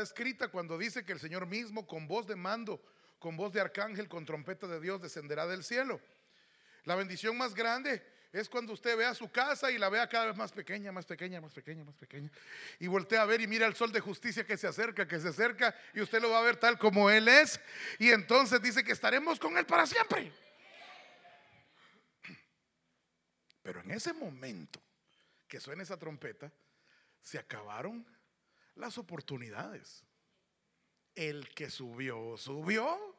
descrita cuando dice que el Señor mismo con voz de mando, con voz de arcángel, con trompeta de Dios descenderá del cielo. La bendición más grande es cuando usted vea su casa y la vea cada vez más pequeña, más pequeña, más pequeña, más pequeña. Y voltea a ver y mira el sol de justicia que se acerca, que se acerca y usted lo va a ver tal como Él es. Y entonces dice que estaremos con Él para siempre. Pero en ese momento que suena esa trompeta, se acabaron las oportunidades. El que subió, subió.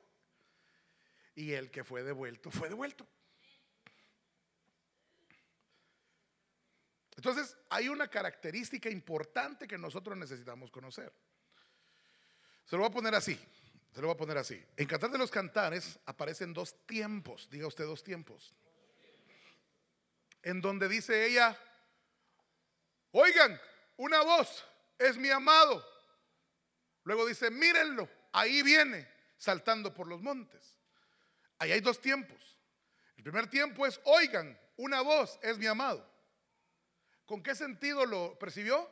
Y el que fue devuelto, fue devuelto. Entonces, hay una característica importante que nosotros necesitamos conocer. Se lo voy a poner así. Se lo voy a poner así. En Cantar de los Cantares aparecen dos tiempos. Diga usted dos tiempos. En donde dice ella, oigan, una voz, es mi amado. Luego dice, mírenlo, ahí viene, saltando por los montes. Ahí hay dos tiempos. El primer tiempo es, oigan, una voz, es mi amado. ¿Con qué sentido lo percibió?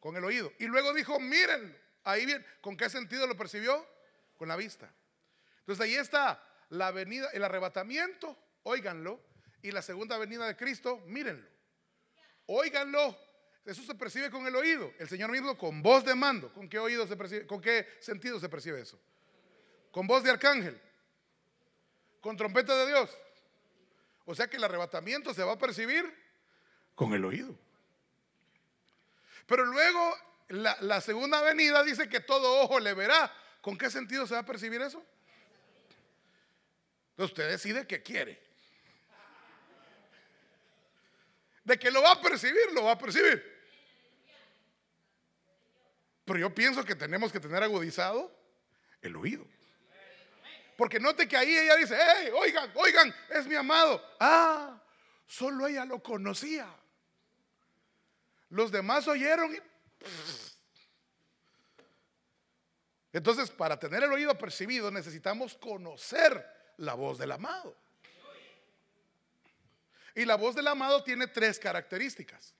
Con el oído. Y luego dijo, mírenlo, ahí viene. ¿Con qué sentido lo percibió? Con la vista. Entonces ahí está la venida, el arrebatamiento, óiganlo, y la segunda venida de Cristo, mírenlo. Óiganlo. Eso se percibe con el oído. El Señor mismo con voz de mando. ¿Con qué oído se percibe? ¿Con qué sentido se percibe eso? Con voz de arcángel. Con trompeta de Dios. O sea que el arrebatamiento se va a percibir con el oído. Pero luego la, segunda venida dice que todo ojo le verá. ¿Con qué sentido se va a percibir eso? Entonces usted decide qué quiere. De que lo va a percibir, lo va a percibir. Pero yo pienso que tenemos que tener agudizado el oído. Porque note que ahí ella dice, hey, oigan, oigan, es mi amado. Ah, solo ella lo conocía. Los demás oyeron y... Entonces, para tener el oído percibido necesitamos conocer la voz del amado. Y la voz del amado tiene tres características.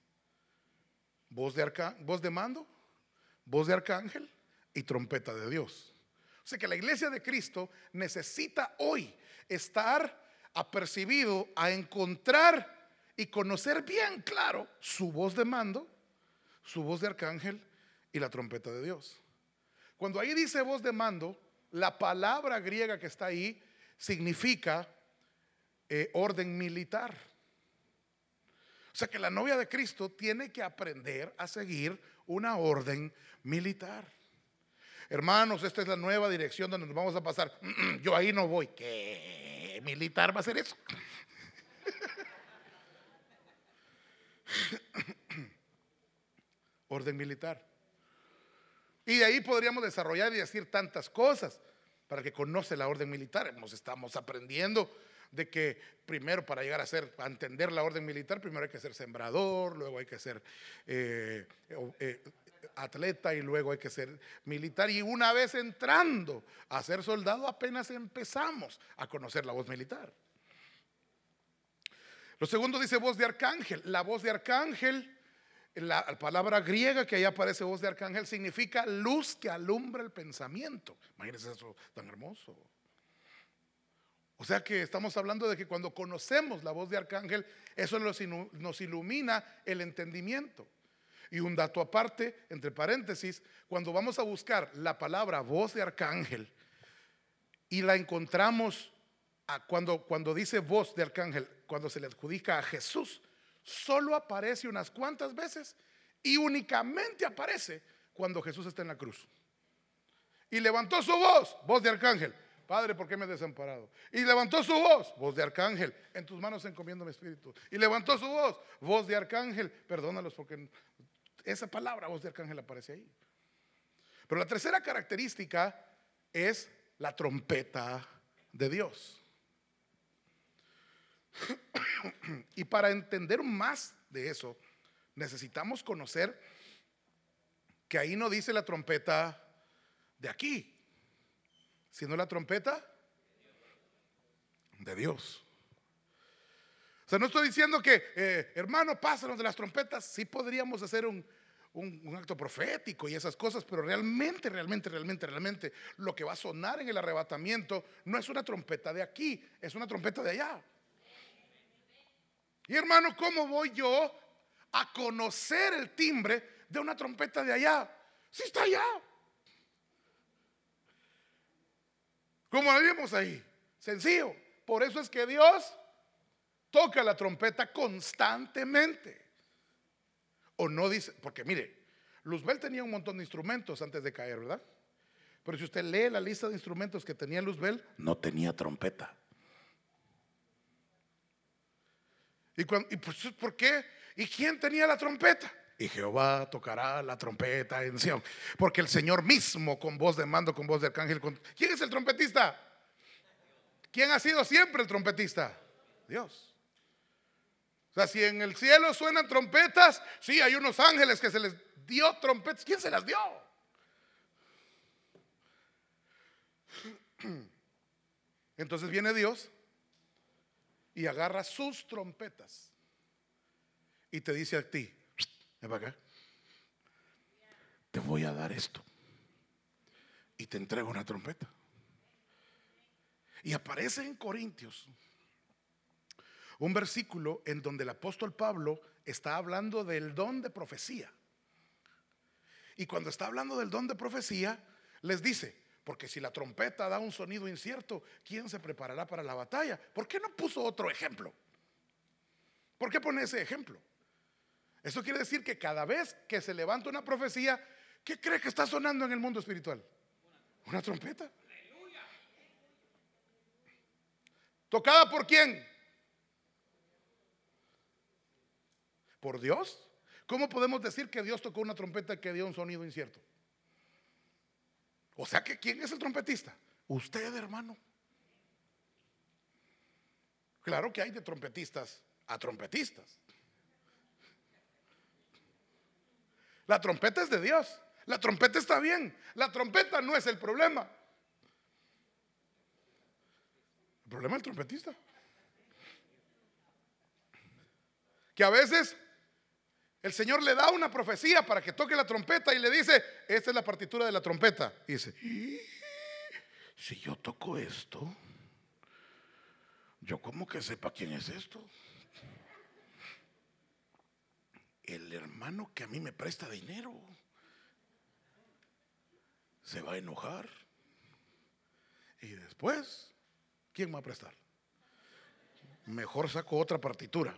Voz de, arca voz de mando, voz de arcángel y trompeta de Dios. O sea que la iglesia de Cristo necesita hoy estar apercibido a encontrar y conocer bien claro su voz de mando, su voz de arcángel y la trompeta de Dios. Cuando ahí dice voz de mando, la palabra griega que está ahí significa eh, orden militar. O sea que la novia de Cristo tiene que aprender a seguir una orden militar. Hermanos, esta es la nueva dirección donde nos vamos a pasar. Yo ahí no voy. ¿Qué militar va a ser eso? orden militar. Y de ahí podríamos desarrollar y decir tantas cosas para que conoce la orden militar. Nos estamos aprendiendo de que primero para llegar a ser, a entender la orden militar, primero hay que ser sembrador, luego hay que ser eh, eh, atleta y luego hay que ser militar. Y una vez entrando a ser soldado, apenas empezamos a conocer la voz militar. Lo segundo dice voz de arcángel. La voz de arcángel, la palabra griega que ahí aparece voz de arcángel, significa luz que alumbra el pensamiento. Imagínense eso tan hermoso. O sea que estamos hablando de que cuando conocemos la voz de arcángel, eso nos ilumina el entendimiento. Y un dato aparte, entre paréntesis, cuando vamos a buscar la palabra voz de arcángel y la encontramos cuando, cuando dice voz de arcángel, cuando se le adjudica a Jesús, solo aparece unas cuantas veces y únicamente aparece cuando Jesús está en la cruz. Y levantó su voz, voz de arcángel. Padre, ¿por qué me he desamparado? Y levantó su voz, voz de arcángel, en tus manos encomiendo mi espíritu. Y levantó su voz, voz de arcángel, perdónalos porque esa palabra, voz de arcángel, aparece ahí. Pero la tercera característica es la trompeta de Dios. y para entender más de eso, necesitamos conocer que ahí no dice la trompeta de aquí, sino la trompeta de Dios. O sea, no estoy diciendo que, eh, hermano, pásanos de las trompetas. Sí podríamos hacer un, un, un, acto profético y esas cosas, pero realmente, realmente, realmente, realmente lo que va a sonar en el arrebatamiento no es una trompeta de aquí, es una trompeta de allá. Y hermano, ¿cómo voy yo a conocer el timbre de una trompeta de allá? Si está allá. Como vimos ahí, sencillo. Por eso es que Dios toca la trompeta constantemente. O no dice, porque mire, Luzbel tenía un montón de instrumentos antes de caer, ¿verdad? Pero si usted lee la lista de instrumentos que tenía Luzbel, no tenía trompeta. ¿Y, pues, por qué? ¿Y quién tenía la trompeta? Y Jehová tocará la trompeta en Sion. Porque el Señor mismo, con voz de mando, con voz de arcángel. ¿Quién es el trompetista? ¿Quién ha sido siempre el trompetista? Dios. O sea, si en el cielo suenan trompetas, sí, hay unos ángeles que se les dio trompetas. ¿Quién se las dio? Entonces viene Dios y agarra sus trompetas y te dice a ti, acá, te voy a dar esto y te entrego una trompeta. Y aparece en Corintios un versículo en donde el apóstol Pablo está hablando del don de profecía. Y cuando está hablando del don de profecía, les dice, porque si la trompeta da un sonido incierto, ¿quién se preparará para la batalla? ¿Por qué no puso otro ejemplo? ¿Por qué pone ese ejemplo? Eso quiere decir que cada vez que se levanta una profecía, ¿qué cree que está sonando en el mundo espiritual? Una trompeta. ¿Tocada por quién? ¿Por Dios? ¿Cómo podemos decir que Dios tocó una trompeta que dio un sonido incierto? O sea que ¿quién es el trompetista? Usted, hermano. Claro que hay de trompetistas a trompetistas. La trompeta es de Dios. La trompeta está bien. La trompeta no es el problema. El problema es el trompetista. Que a veces el Señor le da una profecía para que toque la trompeta y le dice, esta es la partitura de la trompeta. Dice, si yo toco esto, yo como que sepa quién es esto. El hermano que a mí me presta dinero se va a enojar. Y después, ¿quién va a prestar? Mejor saco otra partitura.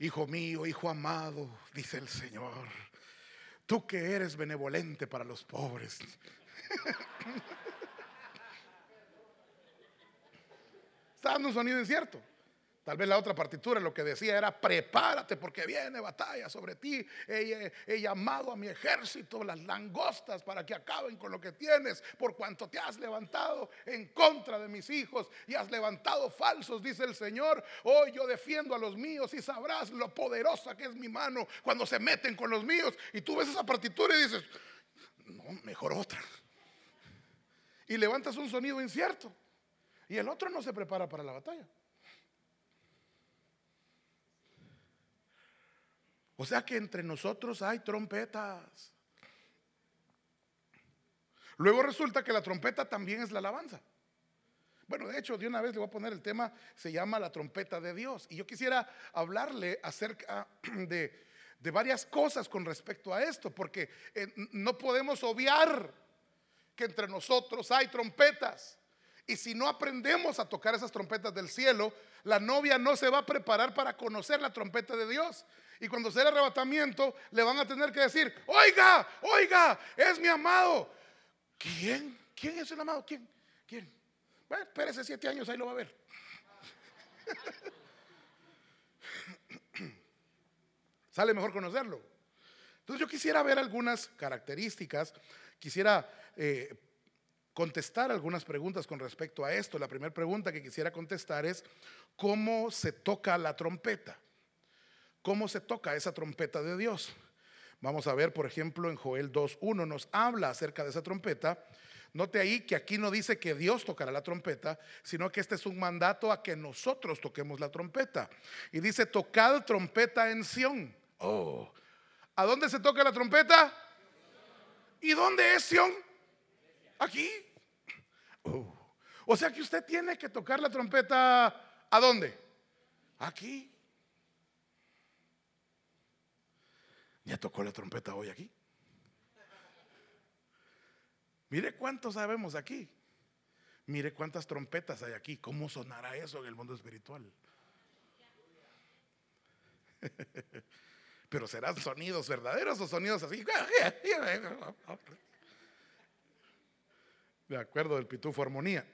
Hijo mío, hijo amado, dice el Señor, tú que eres benevolente para los pobres. Está dando un sonido incierto. Tal vez la otra partitura lo que decía era, prepárate porque viene batalla sobre ti. He, he, llamado a mi ejército, las langostas, para que acaben con lo que tienes, por cuanto te has levantado en contra de mis hijos y has levantado falsos, dice el Señor. Hoy yo defiendo a los míos y sabrás lo poderosa que es mi mano cuando se meten con los míos. Y tú ves esa partitura y dices, no, mejor otra. Y levantas un sonido incierto. Y el otro no se prepara para la batalla. O sea que entre nosotros hay trompetas. Luego resulta que la trompeta también es la alabanza. Bueno, de hecho, de una vez le voy a poner el tema, se llama la trompeta de Dios. Y yo quisiera hablarle acerca de, de varias cosas con respecto a esto, porque eh, no podemos obviar que entre nosotros hay trompetas. Y si no aprendemos a tocar esas trompetas del cielo, la novia no se va a preparar para conocer la trompeta de Dios. Y cuando sea el arrebatamiento, le van a tener que decir, oiga, oiga, es mi amado. ¿Quién? ¿Quién es el amado? ¿Quién? ¿Quién? Bueno, espérese siete años, ahí lo va a ver. Sale mejor conocerlo. Entonces yo quisiera ver algunas características, quisiera eh, contestar algunas preguntas con respecto a esto. La primera pregunta que quisiera contestar es, ¿cómo se toca la trompeta? ¿Cómo se toca esa trompeta de Dios? Vamos a ver, por ejemplo, en Joel 2.1 nos habla acerca de esa trompeta, Note ahí que aquí no dice que Dios tocará la trompeta, sino que este es un mandato a que nosotros toquemos la trompeta. Y dice, tocad trompeta en Sión. Oh, ¿a dónde se toca la trompeta? ¿Y dónde es Sión? Aquí. Oh. O sea que usted tiene que tocar la trompeta, ¿a dónde? Aquí. Ya tocó la trompeta hoy aquí. Mire cuántos sabemos aquí. Mire cuántas trompetas hay aquí. ¿Cómo sonará eso en el mundo espiritual? Pero serán sonidos verdaderos o sonidos así. De acuerdo del pitufo armonía.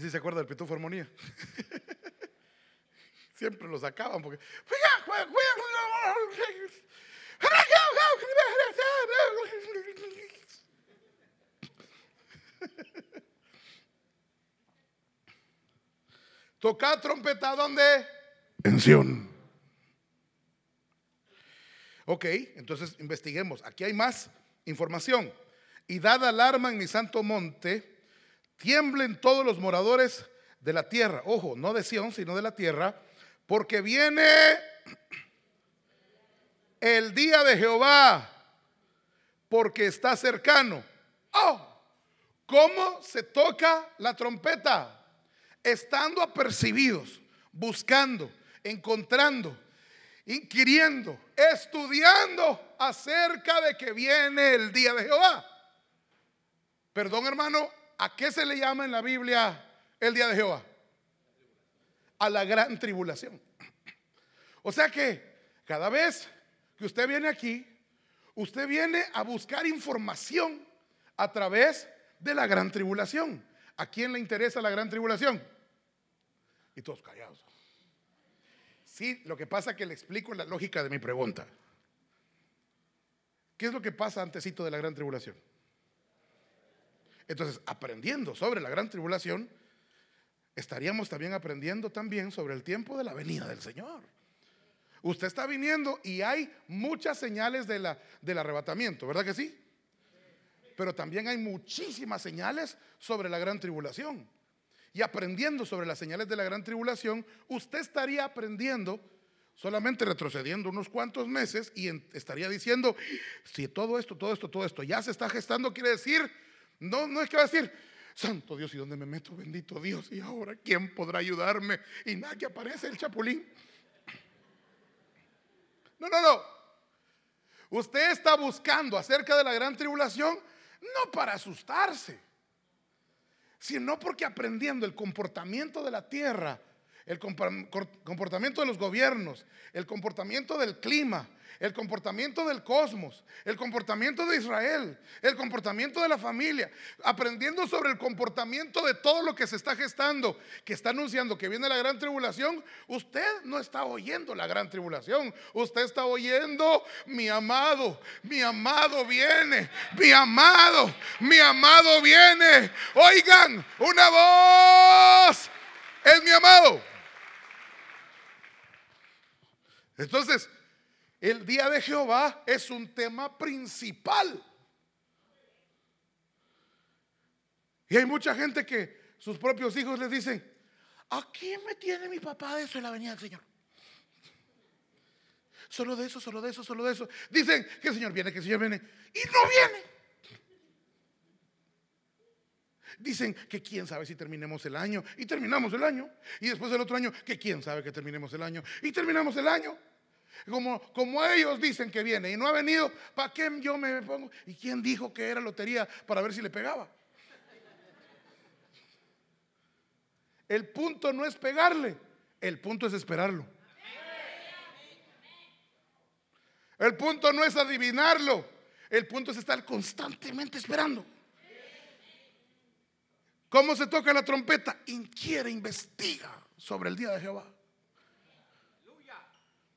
¿Sí se acuerda del pitufo armonía? Siempre lo sacaban porque. Toca trompeta, ¿dónde? En Sion. Ok, entonces investiguemos. Aquí hay más información. Y dada alarma en mi santo monte, tiemblen todos los moradores de la tierra. Ojo, no de Sion, sino de la tierra, porque viene el día de Jehová, porque está cercano. Oh, ¿cómo se toca la trompeta? Estando apercibidos, buscando, encontrando, inquiriendo, estudiando acerca de que viene el día de Jehová. Perdón hermano, ¿a qué se le llama en la Biblia el día de Jehová? A la gran tribulación. O sea que cada vez que usted viene aquí, usted viene a buscar información a través de la gran tribulación. ¿A quién le interesa la gran tribulación? Y todos callados. Sí, lo que pasa es que le explico la lógica de mi pregunta. ¿Qué es lo que pasa antesito de la gran tribulación? Entonces, aprendiendo sobre la gran tribulación, estaríamos también aprendiendo también sobre el tiempo de la venida del Señor. Usted está viniendo y hay muchas señales de la, del arrebatamiento, ¿verdad que sí? Pero también hay muchísimas señales sobre la gran tribulación. Y aprendiendo sobre las señales de la gran tribulación, usted estaría aprendiendo solamente retrocediendo unos cuantos meses y estaría diciendo, si todo esto, todo esto, todo esto ya se está gestando, quiere decir, no, no es que va a decir, Santo Dios, ¿y dónde me meto? Bendito Dios, ¿y ahora quién podrá ayudarme? Y nada, que aparece el chapulín. No, no, no. Usted está buscando acerca de la gran tribulación no para asustarse, sino porque aprendiendo el comportamiento de la tierra, el comportamiento de los gobiernos, el comportamiento del clima, el comportamiento del cosmos, el comportamiento de Israel, el comportamiento de la familia, aprendiendo sobre el comportamiento de todo lo que se está gestando, que está anunciando que viene la gran tribulación, usted no está oyendo la gran tribulación, usted está oyendo mi amado, mi amado viene, mi amado, mi amado viene. Oigan, una voz, es mi amado. Entonces, el día de Jehová es un tema principal. Y hay mucha gente que sus propios hijos les dicen, ¿a quién me tiene mi papá de eso en la venida del Señor? Solo de eso, solo de eso, solo de eso. Dicen que el Señor viene, que el Señor viene. Y no viene. Dicen que quién sabe si terminemos el año. Y terminamos el año. Y después del otro año, que quién sabe que terminemos el año. Y terminamos el año. Como, como ellos dicen que viene y no ha venido, ¿para qué yo me pongo? ¿Y quién dijo que era lotería para ver si le pegaba? El punto no es pegarle, el punto es esperarlo. El punto no es adivinarlo, el punto es estar constantemente esperando. ¿Cómo se toca la trompeta? Inquiere, investiga sobre el día de Jehová.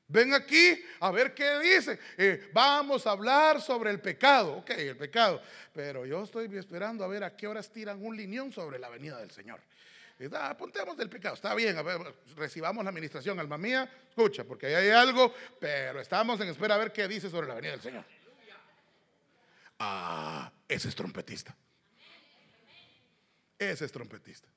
Ven aquí a ver qué dice. Eh, vamos a hablar sobre el pecado. Ok, el pecado. Pero yo estoy esperando a ver a qué horas tiran un lineón sobre la venida del Señor. Ah, apuntemos del pecado. Está bien, recibamos la administración, alma mía. Escucha, porque ahí hay algo, pero estamos en espera a ver qué dice sobre la venida del Señor. Ah, ese es trompetista. Ese es trompetista.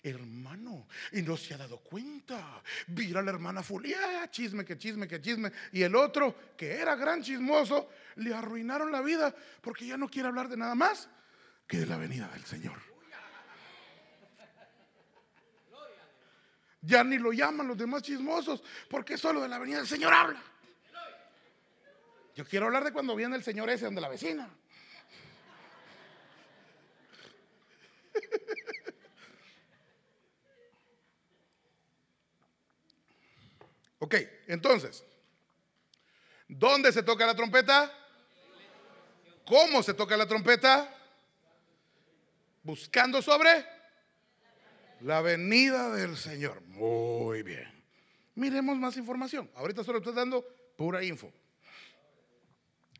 Hermano, y no se ha dado cuenta. Vira a la hermana Fulia, chisme, que chisme, que chisme. Y el otro, que era gran chismoso, le arruinaron la vida porque ya no quiere hablar de nada más que de la venida del Señor. Ya ni lo llaman los demás chismosos porque solo de la venida del Señor habla. Yo quiero hablar de cuando viene el Señor ese donde la vecina. Ok, entonces, ¿dónde se toca la trompeta? ¿Cómo se toca la trompeta? Buscando sobre la venida del Señor. Muy bien. Miremos más información. Ahorita solo estoy dando pura info.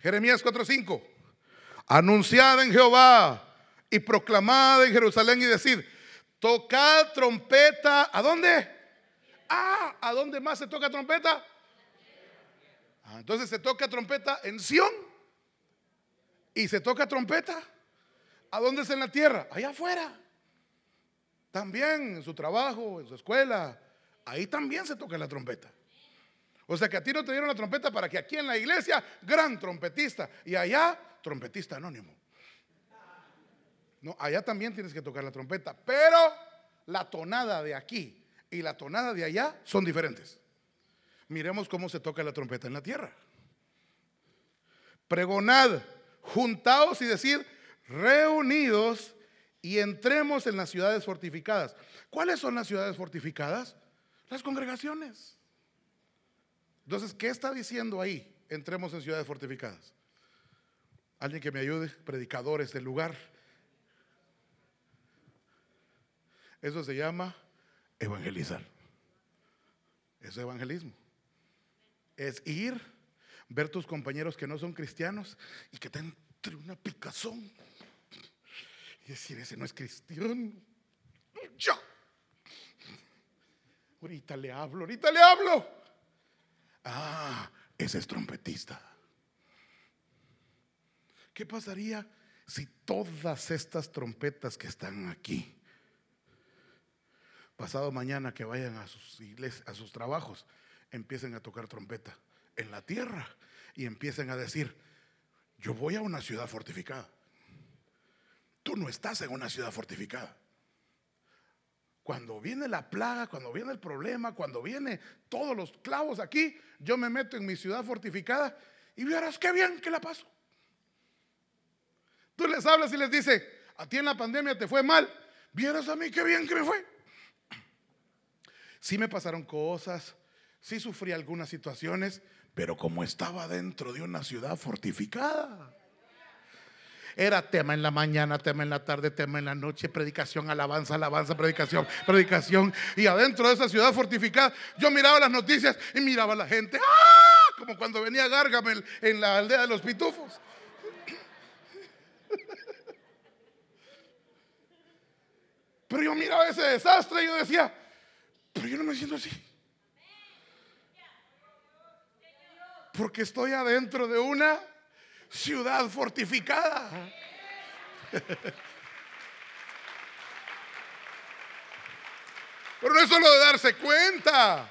Jeremías 4:5. Anunciad en Jehová y proclamad en Jerusalén y decid, tocad trompeta, ¿a dónde? Ah, ¿a dónde más se toca trompeta? Ah, entonces se toca trompeta en Sión y se toca trompeta. ¿A dónde es en la tierra? Allá afuera. También en su trabajo, en su escuela. Ahí también se toca la trompeta. O sea que a ti no te dieron la trompeta para que aquí en la iglesia, gran trompetista. Y allá, trompetista anónimo. No, allá también tienes que tocar la trompeta. Pero la tonada de aquí y la tonada de allá son diferentes. Miremos cómo se toca la trompeta en la tierra. Pregonad, juntaos y decir, reunidos y entremos en las ciudades fortificadas. ¿Cuáles son las ciudades fortificadas? Las congregaciones. Entonces, ¿qué está diciendo ahí? Entremos en ciudades fortificadas. Alguien que me ayude, predicadores del lugar. Eso se llama evangelizar. Eso es evangelismo. Es ir, ver tus compañeros que no son cristianos y que te entre una picazón y decir, ese no es cristiano. Yo. Ahorita le hablo, ahorita le hablo. Ah, ese es trompetista. ¿Qué pasaría si todas estas trompetas que están aquí pasado mañana que vayan a sus iglesias, a sus trabajos, empiecen a tocar trompeta en la tierra y empiecen a decir, yo voy a una ciudad fortificada. Tú no estás en una ciudad fortificada. Cuando viene la plaga, cuando viene el problema, cuando viene todos los clavos aquí, yo me meto en mi ciudad fortificada y verás qué bien que la paso. Tú les hablas y les dices, a ti en la pandemia te fue mal, vieras a mí qué bien que me fue. Sí me pasaron cosas, sí sufrí algunas situaciones, pero como estaba dentro de una ciudad fortificada. Era tema en la mañana, tema en la tarde, tema en la noche, predicación, alabanza, alabanza, predicación, predicación. Y adentro de esa ciudad fortificada, yo miraba las noticias y miraba a la gente, ¡ah! como cuando venía Gargamel en la aldea de los pitufos. Pero yo miraba ese desastre y yo decía, pero yo no me siento así. Porque estoy adentro de una ciudad fortificada. Pero no es solo de darse cuenta.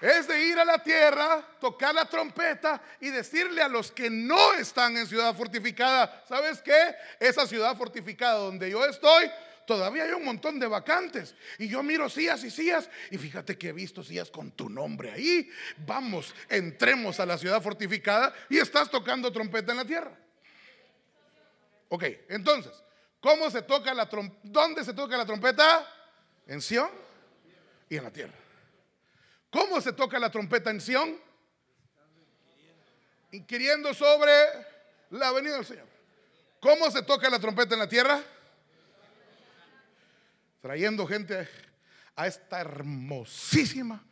Es de ir a la tierra, tocar la trompeta y decirle a los que no están en ciudad fortificada, ¿sabes qué? Esa ciudad fortificada donde yo estoy, todavía hay un montón de vacantes. Y yo miro sillas y sillas y fíjate que he visto sillas con tu nombre ahí. Vamos, entremos a la ciudad fortificada y estás tocando trompeta en la tierra. Ok, entonces, ¿cómo se toca la trompeta? ¿Dónde se toca la trompeta? En Sion y en la tierra. ¿Cómo se toca la trompeta en Sion? Inquiriendo sobre la venida del Señor. ¿Cómo se toca la trompeta en la tierra? Trayendo gente a esta hermosísima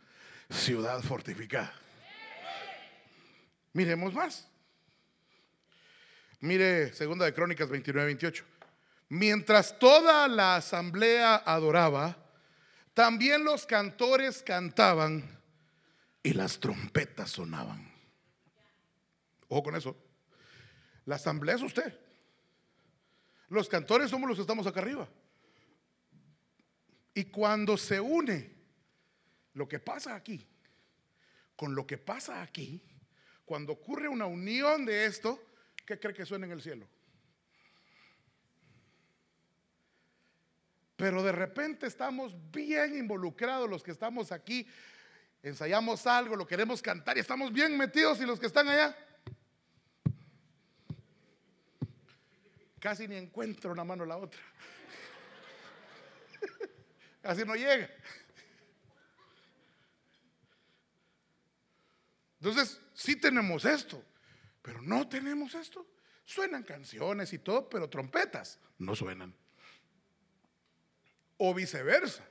ciudad fortificada. Miremos más. Mire, segunda de Crónicas 29, 28. Mientras toda la asamblea adoraba, también los cantores cantaban y las trompetas sonaban. Ojo con eso. La asamblea es usted. Los cantores somos los que estamos acá arriba. Y cuando se une lo que pasa aquí con lo que pasa aquí, cuando ocurre una unión de esto, ¿qué cree que suena en el cielo? Pero de repente estamos bien involucrados los que estamos aquí, ensayamos algo, lo queremos cantar y estamos bien metidos y los que están allá. Casi ni encuentro una mano a la otra. Casi no llega. Entonces, sí tenemos esto, pero no tenemos esto. Suenan canciones y todo, pero trompetas no suenan. O viceversa.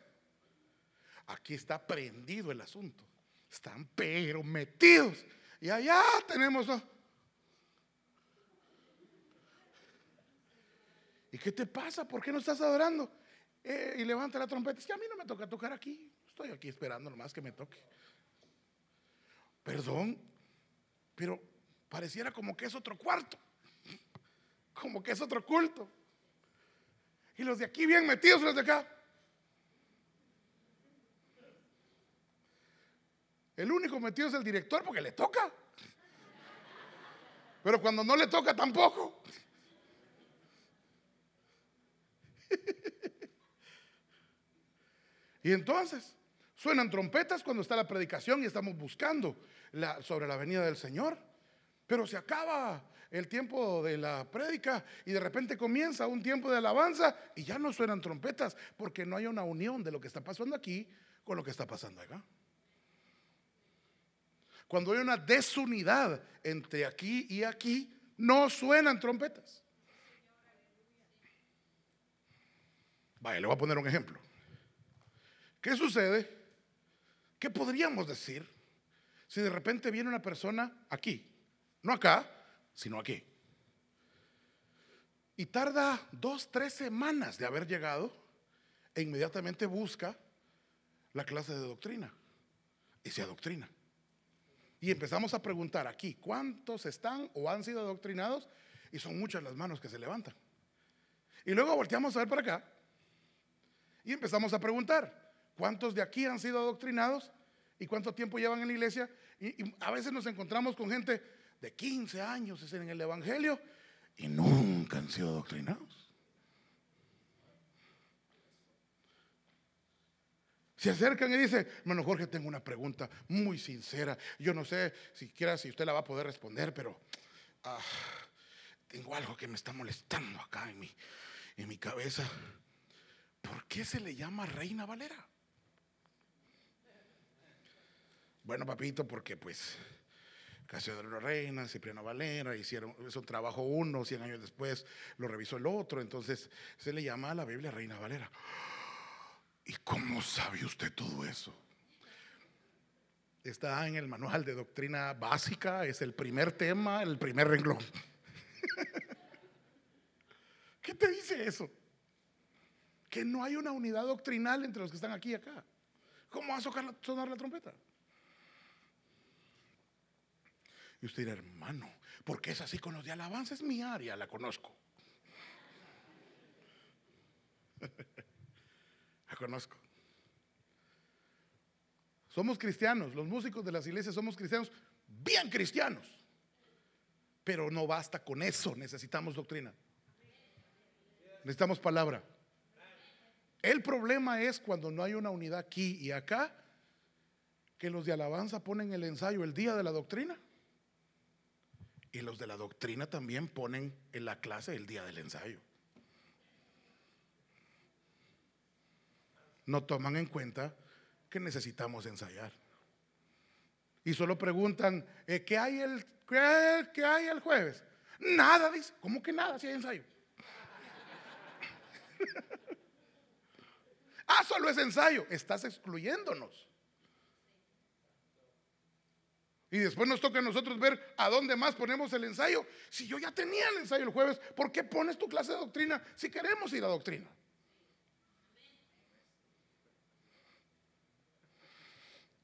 Aquí está prendido el asunto. Están pero metidos. Y allá tenemos... ¿Y qué te pasa? ¿Por qué no estás adorando? Eh, y levanta la trompeta. Es que a mí no me toca tocar aquí. Estoy aquí esperando nomás que me toque. Perdón, pero pareciera como que es otro cuarto. Como que es otro culto. Y los de aquí bien metidos, los de acá. El único metido es el director porque le toca. Pero cuando no le toca tampoco. y entonces suenan trompetas cuando está la predicación y estamos buscando sobre la venida del Señor. Pero se acaba el tiempo de la prédica y de repente comienza un tiempo de alabanza y ya no suenan trompetas porque no hay una unión de lo que está pasando aquí con lo que está pasando acá. Cuando hay una desunidad entre aquí y aquí, no suenan trompetas. Vaya, le voy a poner un ejemplo. ¿Qué sucede? ¿Qué podríamos decir si de repente viene una persona aquí? No acá, sino aquí. Y tarda dos, tres semanas de haber llegado e inmediatamente busca la clase de doctrina y se adoctrina. Y empezamos a preguntar aquí, ¿cuántos están o han sido adoctrinados? Y son muchas las manos que se levantan. Y luego volteamos a ver para acá y empezamos a preguntar, ¿cuántos de aquí han sido adoctrinados? ¿Y cuánto tiempo llevan en la iglesia? Y, a veces nos encontramos con gente de 15 años en el Evangelio y nunca han sido adoctrinados. Se acercan y dicen, hermano Jorge, tengo una pregunta muy sincera. Yo no sé siquiera si usted la va a poder responder, pero ah, tengo algo que me está molestando acá en mi, en mi cabeza. ¿Por qué se le llama Reina Valera? Bueno, papito, porque pues Casio de la Reina, Cipriano Valera, hicieron eso trabajo uno, 100 años después lo revisó el otro, entonces se le llama a la Biblia Reina Valera. ¿Y cómo sabe usted todo eso? Está en el manual de doctrina básica, es el primer tema, el primer renglón. ¿Qué te dice eso? Que no hay una unidad doctrinal entre los que están aquí y acá. ¿Cómo va a sonar la trompeta? Usted dirá, hermano, ¿por qué es así con los de alabanza? Es mi área, la conozco. conozco. Somos cristianos, los músicos de las iglesias somos cristianos, bien cristianos. Pero no basta con eso, necesitamos doctrina. Necesitamos palabra. El problema es cuando no hay una unidad aquí y acá, que los de alabanza ponen el ensayo el día de la doctrina. Y los de la doctrina también ponen en la clase el día del ensayo. no toman en cuenta que necesitamos ensayar. Y solo preguntan, eh, ¿qué, hay el, qué, hay el jueves? Nada, dice. ¿Cómo que nada si hay ensayo? ah, solo es ensayo. Estás excluyéndonos. Y después nos toca a nosotros ver a dónde más ponemos el ensayo. Si yo ya tenía el ensayo el jueves, ¿por qué pones tu clase de doctrina si queremos ir a doctrina?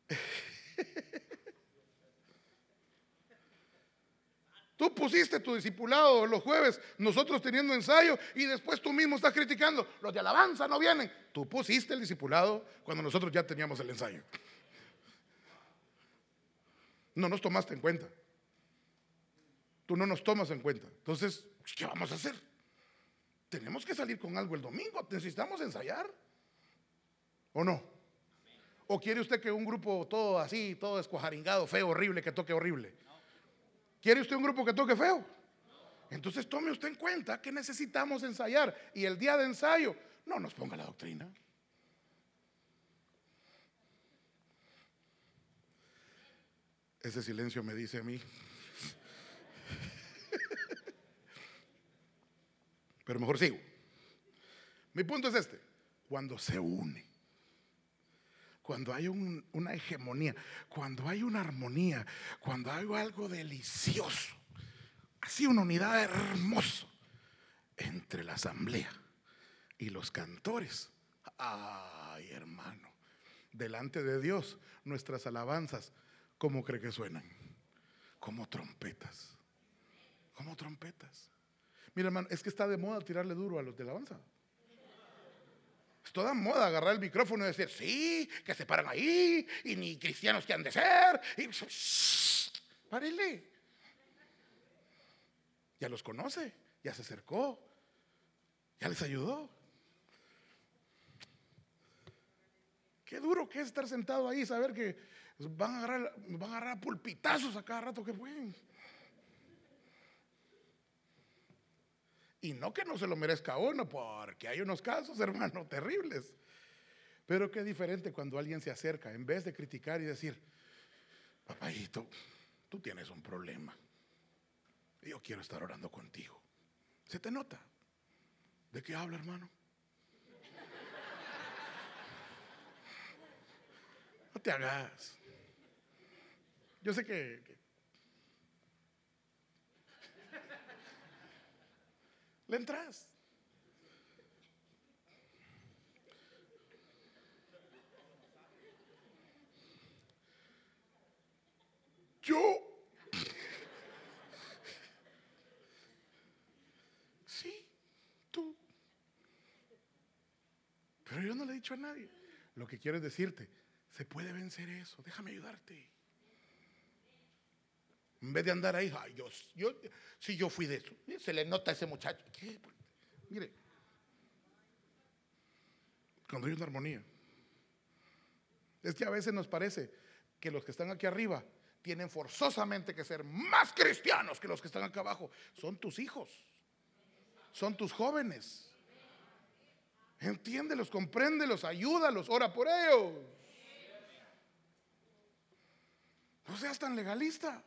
Tú pusiste tu discipulado los jueves, nosotros teniendo ensayo, y después tú mismo estás criticando. Los de alabanza no vienen. Tú pusiste el discipulado cuando nosotros ya teníamos el ensayo. No nos tomaste en cuenta. Tú no nos tomas en cuenta. Entonces, ¿qué vamos a hacer? Tenemos que salir con algo el domingo. Necesitamos ensayar. ¿O no? ¿O quiere usted que un grupo todo así, todo escuajaringado, feo, horrible, que toque horrible? ¿Quiere usted un grupo que toque feo? Entonces tome usted en cuenta que necesitamos ensayar. Y el día de ensayo, no nos ponga la doctrina. Ese silencio me dice a mí. Pero mejor sigo. Mi punto es este. Cuando se une, cuando hay una hegemonía, cuando hay una armonía, cuando hay algo delicioso, así una unidad hermosa entre la asamblea y los cantores. Ay, hermano, delante de Dios, nuestras alabanzas, ¿cómo cree que suenan? Como trompetas. Como trompetas. Mira, hermano, es que está de moda tirarle duro a los de alabanza. Es toda moda agarrar el micrófono y decir, sí, que se paran ahí, y ni cristianos que han de ser. Y, párele. Ya los conoce, ya se acercó, ya les ayudó. Qué duro que es estar sentado ahí y saber que van a agarrar, van a agarrar pulpitazos a cada rato que pueden. Y no que no se lo merezca uno, porque hay unos casos, hermano, terribles. Pero qué diferente cuando alguien se acerca, en vez de criticar y decir, papayito, tú tienes un problema. Yo quiero estar orando contigo. ¿Se te nota? ¿De qué habla, hermano? No te hagas. Yo sé que, le entras. Yo. Sí, tú. Pero yo no le he dicho a nadie. Lo que quiero es decirte, se puede vencer eso. Déjame ayudarte. En vez de andar ahí, ay, yo, yo, si yo fui de eso, se le nota a ese muchacho. Mire, cuando hay una armonía, es que a veces nos parece que los que están aquí arriba tienen forzosamente que ser más cristianos que los que están acá abajo. Son tus hijos, son tus jóvenes. Entiéndelos, compréndelos, ayúdalos, ora por ellos. No seas tan legalista.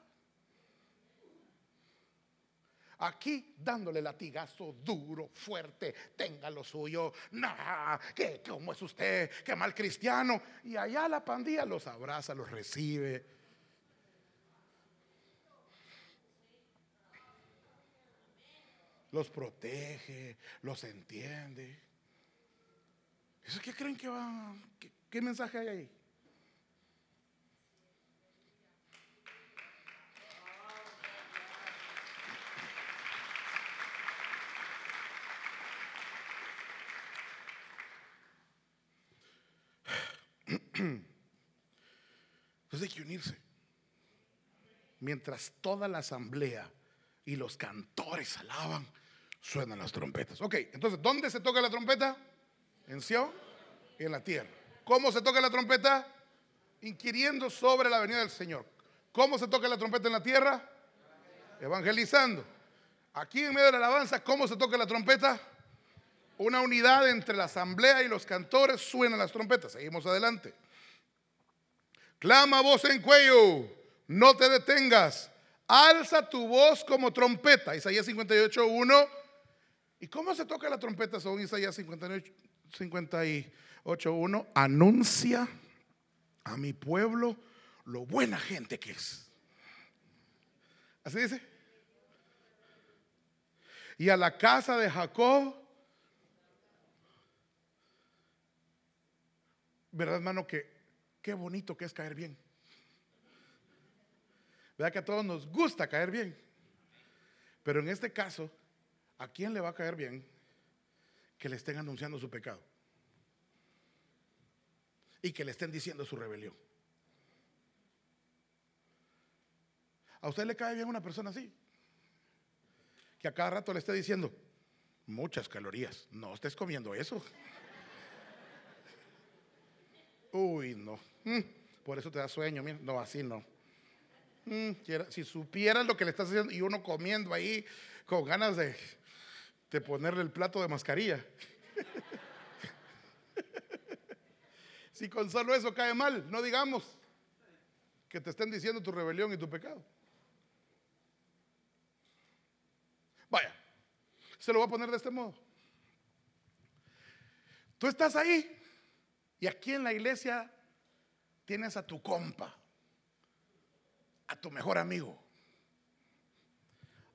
Aquí dándole latigazo duro, fuerte, tenga lo suyo. Nah, ¿qué, ¿cómo es usted? Qué mal cristiano. Y allá la pandilla los abraza, los recibe. Los protege, los entiende. ¿Eso qué creen que va? qué mensaje hay ahí? Entonces hay que unirse. Mientras toda la asamblea y los cantores alaban, suenan las trompetas. Ok, entonces, ¿dónde se toca la trompeta? En Sion y en la tierra. ¿Cómo se toca la trompeta? Inquiriendo sobre la venida del Señor. ¿Cómo se toca la trompeta en la tierra? Evangelizando. Aquí en medio de la alabanza, ¿cómo se toca la trompeta? Una unidad entre la asamblea y los cantores suenan las trompetas. Seguimos adelante. Clama voz en cuello, no te detengas. Alza tu voz como trompeta. Isaías 58, 1. ¿Y cómo se toca la trompeta según Isaías 58, 58, 1? Anuncia a mi pueblo lo buena gente que es. Así dice. Y a la casa de Jacob. ¿Verdad, hermano? Que Qué bonito que es caer bien. ¿Verdad que a todos nos gusta caer bien? Pero en este caso, ¿a quién le va a caer bien que le estén anunciando su pecado? Y que le estén diciendo su rebelión. ¿A usted le cae bien una persona así? Que a cada rato le esté diciendo, muchas calorías, no estés comiendo eso. Uy, no. Mm, por eso te da sueño. No, así no. Mm, si supieras lo que le estás haciendo y uno comiendo ahí con ganas de, de ponerle el plato de mascarilla. si con solo eso cae mal, no digamos que te estén diciendo tu rebelión y tu pecado. Vaya, se lo voy a poner de este modo. Tú estás ahí y aquí en la iglesia tienes a tu compa, a tu mejor amigo,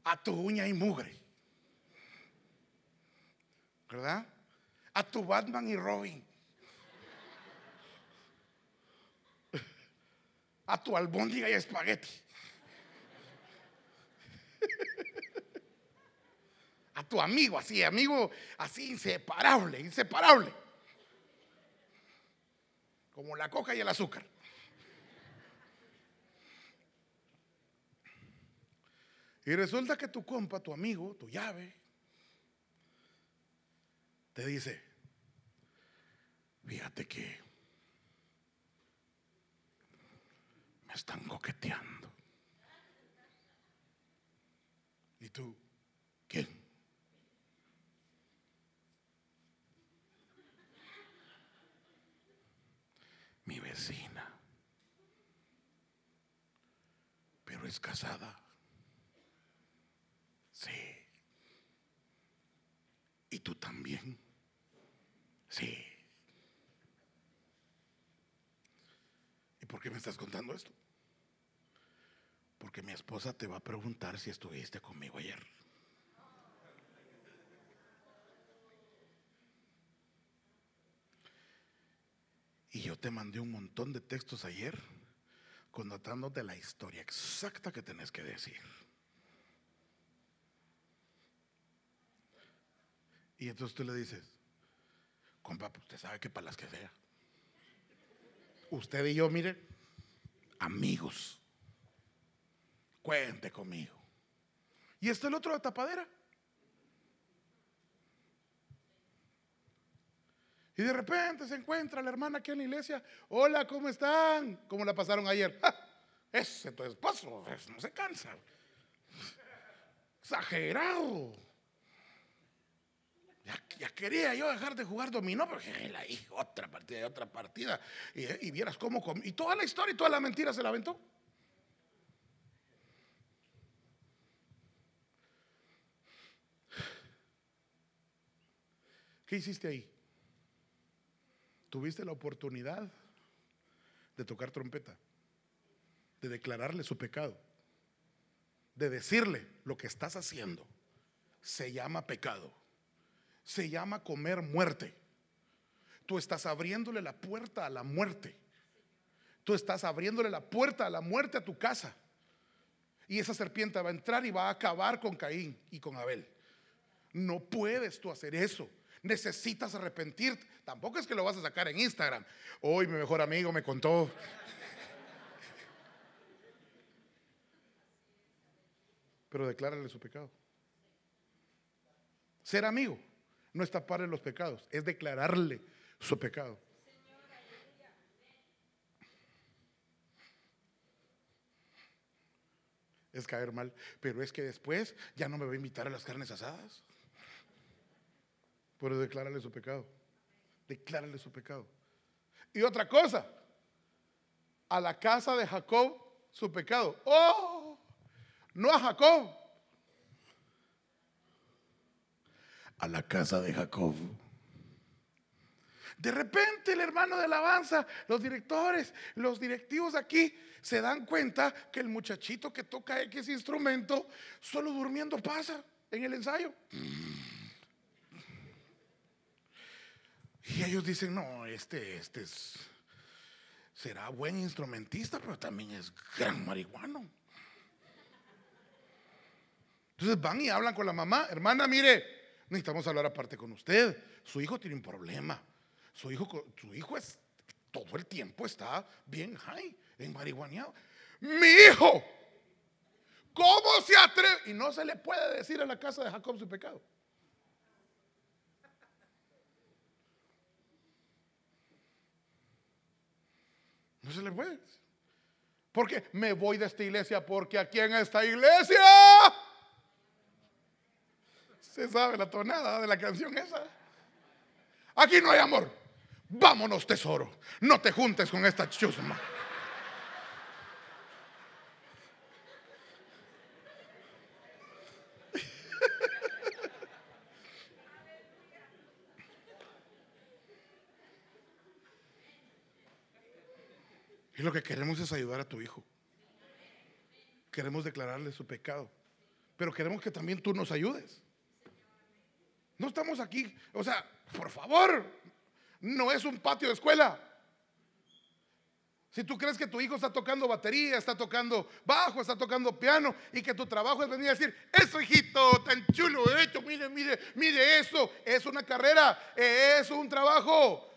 a tu uña y mugre, ¿verdad? A tu Batman y Robin, a tu albóndiga y espagueti. A tu amigo, así, amigo, así inseparable, inseparable. Como la coca y el azúcar. Y resulta que tu compa, tu amigo, tu llave, te dice, fíjate que me están coqueteando. ¿Y tú? ¿Quién? Mi vecina. Pero es casada. Sí. ¿Y tú también? Sí. ¿Y por qué me estás contando esto? Porque mi esposa te va a preguntar si estuviste conmigo ayer. Y yo te mandé un montón de textos ayer contándote la historia exacta que tenés que decir. Y entonces tú le dices, compa, pues, usted sabe que para las que sea. Usted y yo, mire, amigos, cuente conmigo. Y está el otro de tapadera. Y de repente se encuentra la hermana aquí en la iglesia. Hola, ¿cómo están? ¿Cómo la pasaron ayer? Ese tu esposo no se cansa. Exagerado. Ya, quería yo dejar de jugar dominó, porque la hija, otra partida y otra partida. Y, vieras cómo. Y toda la historia y toda la mentira se la aventó. ¿Qué hiciste ahí? Tuviste la oportunidad de tocar trompeta, de declararle su pecado, de decirle lo que estás haciendo. Se llama pecado se llama comer muerte. Tú estás abriéndole la puerta a la muerte. Tú estás abriéndole la puerta a la muerte a tu casa. Y esa serpiente va a entrar y va a acabar con Caín y con Abel. No puedes tú hacer eso. Necesitas arrepentirte. Tampoco es que lo vas a sacar en Instagram. Hoy mi mejor amigo me contó. Pero declárale su pecado. Ser amigo no es taparle los pecados, es declararle su pecado. Es caer mal, pero es que después ya no me va a invitar a las carnes asadas. Pero declárale su pecado. Declárale su pecado. Y otra cosa, a la casa de Jacob su pecado. Oh, no a Jacob, a la casa de Jacob. De repente el hermano de alabanza, los directores, los directivos aquí se dan cuenta que el muchachito que toca X instrumento solo durmiendo pasa en el ensayo. Y ellos dicen, no, este, este es, será buen instrumentista, pero también es gran marihuano. Entonces van y hablan con la mamá, hermana, mire, necesitamos hablar aparte con usted. Su hijo tiene un problema. Su hijo, su hijo es todo el tiempo está bien high, en marihuaneado. Mi hijo, ¿cómo se atreve? Y no se le puede decir a la casa de Jacob su pecado. No se le puede. Porque me voy de esta iglesia porque aquí en esta iglesia se sabe la tonada de la canción esa. Aquí no hay amor. Vámonos, tesoro. No te juntes con esta chusma. Queremos es ayudar a tu hijo. Queremos declararle su pecado. Pero queremos que también tú nos ayudes. No estamos aquí, o sea, por favor, no es un patio de escuela. Si tú crees que tu hijo está tocando batería, está tocando bajo, está tocando piano y que tu trabajo es venir a decir, eso hijito, tan chulo hecho, mire, mire, mire eso, es una carrera, es un trabajo,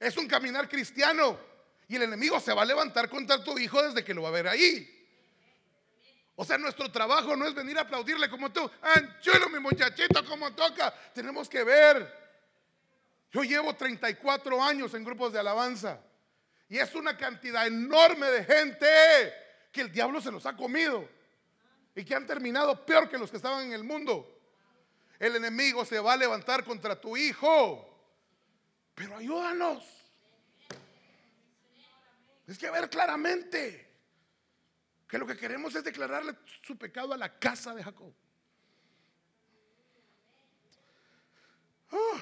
es un caminar cristiano. Y el enemigo se va a levantar contra tu hijo desde que lo va a ver ahí. O sea, nuestro trabajo no es venir a aplaudirle como tú. Anchuelo, mi muchachito, como toca. Tenemos que ver. Yo llevo 34 años en grupos de alabanza. Y es una cantidad enorme de gente que el diablo se los ha comido. Y que han terminado peor que los que estaban en el mundo. El enemigo se va a levantar contra tu hijo. Pero ayúdanos. Es que ver claramente que lo que queremos es declararle su pecado a la casa de Jacob. Ah.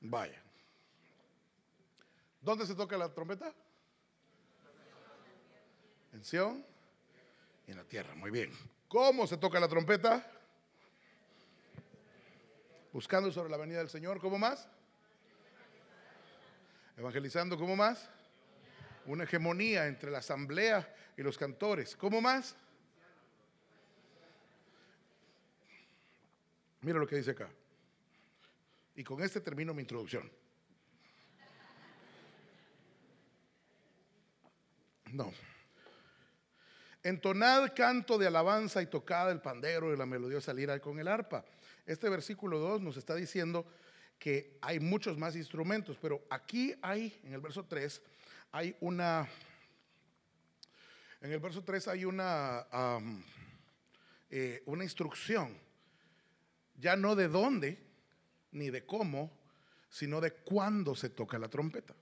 Vaya. ¿Dónde se toca la trompeta? En Sion y en la tierra. Muy bien. ¿Cómo se toca la trompeta? Buscando sobre la venida del Señor. ¿Cómo más? Evangelizando, ¿cómo más? Una hegemonía entre la asamblea y los cantores. ¿Cómo más? Mira lo que dice acá. Y con este termino mi introducción. No. Entonad canto de alabanza y tocad el pandero y la melodiosa lira con el arpa. Este versículo 2 nos está diciendo que hay muchos más instrumentos, pero aquí hay, en el verso 3, hay una, en el verso 3 hay una, eh, una instrucción, ya no de dónde ni de cómo, sino de cuándo se toca la trompeta.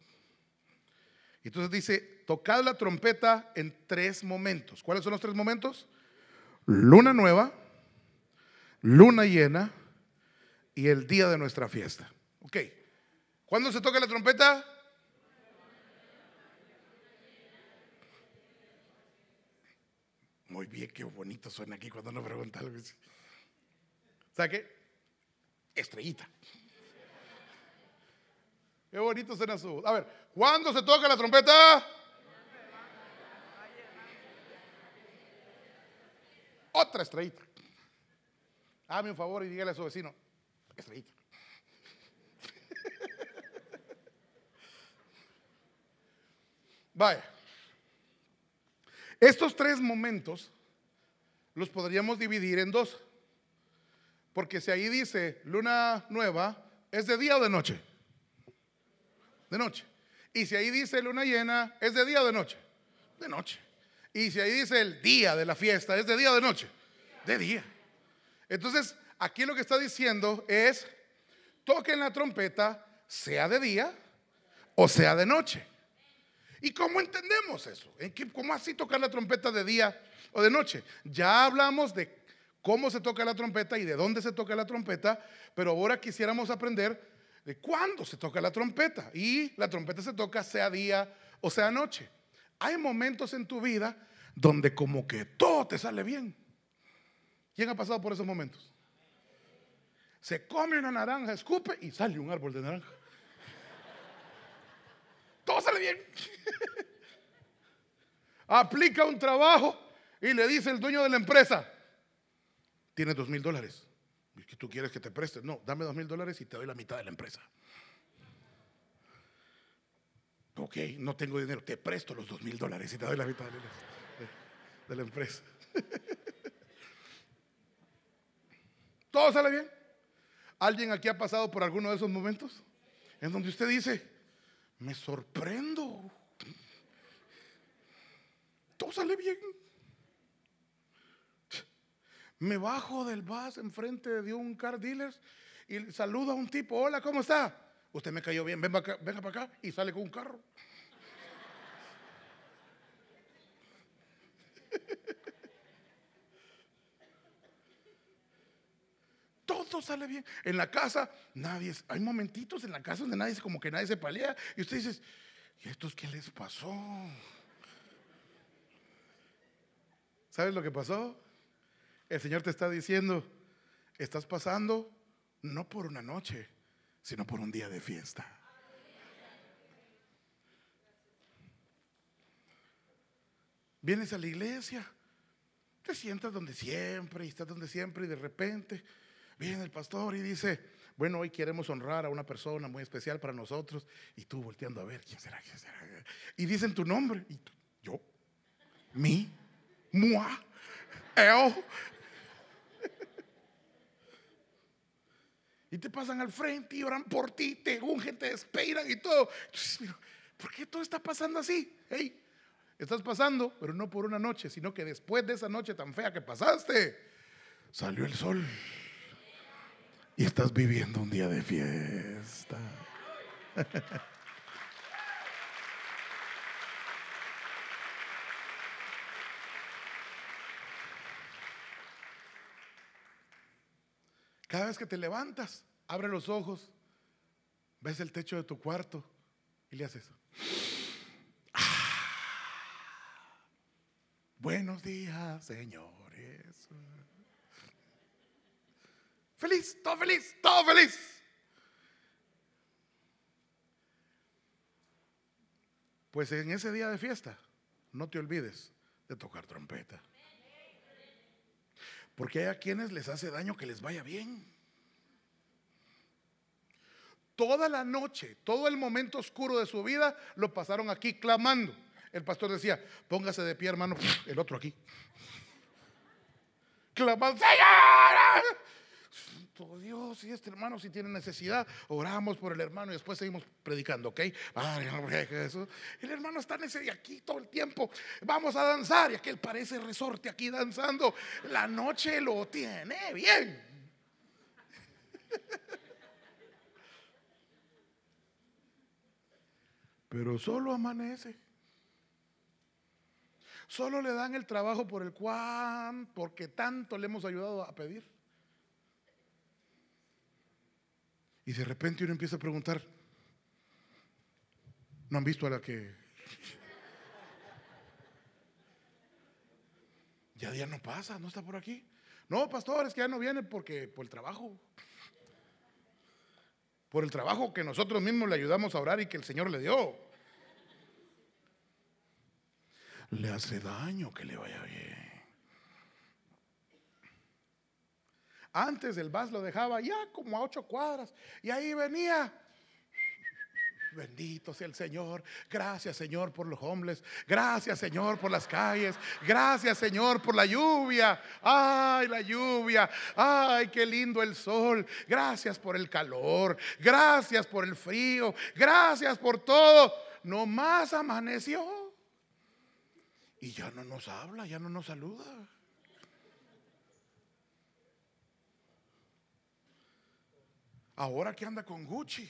Entonces dice, tocad la trompeta en tres momentos. ¿Cuáles son los tres momentos? Luna nueva, luna llena y el día de nuestra fiesta. Ok. ¿Cuándo se toca la trompeta? Muy bien, qué bonito suena aquí cuando uno pregunta algo. ¿Sabe? Estrellita. Qué bonito suena su A ver, ¿cuándo se toca la trompeta? Otra estrellita. Hazme un favor y dígale a su vecino, estrellita. Vaya. Estos tres momentos los podríamos dividir en dos. Porque si ahí dice luna nueva, ¿es de día o de noche? De noche. Y si ahí dice luna llena, ¿es de día o de noche? De noche. Y si ahí dice el día de la fiesta, ¿es de día o de noche? De día. Entonces, aquí lo que está diciendo es, toquen la trompeta, sea de día o sea de noche. ¿Y cómo entendemos eso? ¿Cómo así tocar la trompeta de día o de noche? Ya hablamos de cómo se toca la trompeta y de dónde se toca la trompeta, pero ahora quisiéramos aprender de cuándo se toca la trompeta. Y la trompeta se toca sea día o sea noche. Hay momentos en tu vida donde como que todo te sale bien. ¿Quién ha pasado por esos momentos? Se come una naranja, escupe y sale un árbol de naranja. Todo sale bien. Aplica un trabajo y le dice el dueño de la empresa, tienes dos mil dólares. ¿Qué tú quieres que te preste? No, dame dos mil dólares y te doy la mitad de la empresa. Ok, no tengo dinero, te presto los dos mil dólares y te doy la mitad de la, de la empresa. ¿Todo sale bien? ¿Alguien aquí ha pasado por alguno de esos momentos? En donde usted dice, me sorprendo. Todo sale bien. Me bajo del bus enfrente de un car dealer y saludo a un tipo, hola, ¿cómo está? Usted me cayó bien, venga, para acá y sale con un carro. Sale bien. En la casa, nadie, hay momentitos en la casa donde nadie, como que nadie se palea. Y usted dice, ¿y estos qué les pasó? ¿Sabes lo que pasó? El Señor te está diciendo, estás pasando no por una noche, sino por un día de fiesta. Vienes a la iglesia, te sientas donde siempre y estás donde siempre y de repente viene el pastor y dice, bueno, hoy queremos honrar a una persona muy especial para nosotros y tú volteando a ver, ¿quién será? ¿Quién será? Y dicen tu nombre y yo, mi moi, él. Y te pasan al frente y oran por ti, te ungen, te despeinan y todo. ¿Por qué todo está pasando así? Hey, estás pasando, pero no por una noche, sino que después de esa noche tan fea que pasaste, salió el sol. Y estás viviendo un día de fiesta. Cada vez que te levantas, abre los ojos, ves el techo de tu cuarto y le haces. Ah, buenos días, señores. Feliz, todo feliz, todo feliz. Pues en ese día de fiesta, no te olvides de tocar trompeta. Porque hay a quienes les hace daño que les vaya bien. Toda la noche, todo el momento oscuro de su vida lo pasaron aquí clamando. El pastor decía, póngase de pie hermano, el otro aquí. Clamando, Señor, todo Dios, y este hermano si tiene necesidad, oramos por el hermano y después seguimos predicando, ¿ok? El hermano está aquí todo el tiempo, vamos a danzar y aquel parece resorte aquí danzando, la noche lo tiene bien. Pero solo amanece. Solo le dan el trabajo por el cual, porque tanto le hemos ayudado a pedir. Y de repente uno empieza a preguntar, ¿no han visto a la que... Ya día no pasa, no está por aquí. No, pastor, es que ya no viene porque por el trabajo. Por el trabajo que nosotros mismos le ayudamos a orar y que el Señor le dio. Le hace daño que le vaya bien. Antes el bus lo dejaba ya como a ocho cuadras y ahí venía. Bendito sea el Señor. Gracias Señor por los hombres. Gracias Señor por las calles. Gracias Señor por la lluvia. Ay, la lluvia. Ay, qué lindo el sol. Gracias por el calor. Gracias por el frío. Gracias por todo. No más amaneció. Y ya no nos habla, ya no nos saluda. Ahora que anda con Gucci.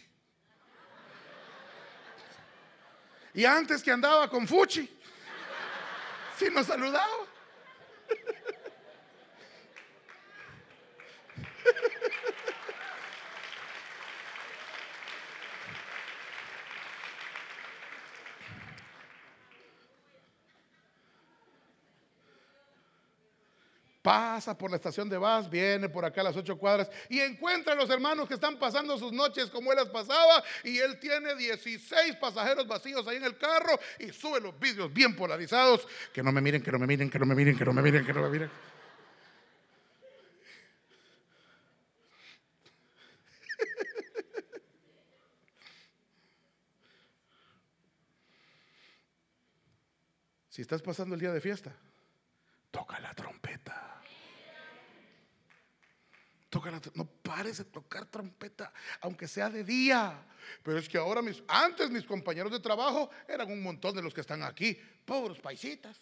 Y antes que andaba con Fuchi. Si nos saludaba. Pasa por la estación de bus, viene por acá a las ocho cuadras y encuentra a los hermanos que están pasando sus noches como él las pasaba y él tiene 16 pasajeros vacíos ahí en el carro y sube los vidrios bien polarizados. Que no me miren, que no me miren, que no me miren, que no me miren, que no me miren. Si estás pasando el día de fiesta, toca la trompeta. No pares de tocar trompeta, aunque sea de día. Pero es que ahora mis, antes mis compañeros de trabajo eran un montón de los que están aquí, pobres paisitas.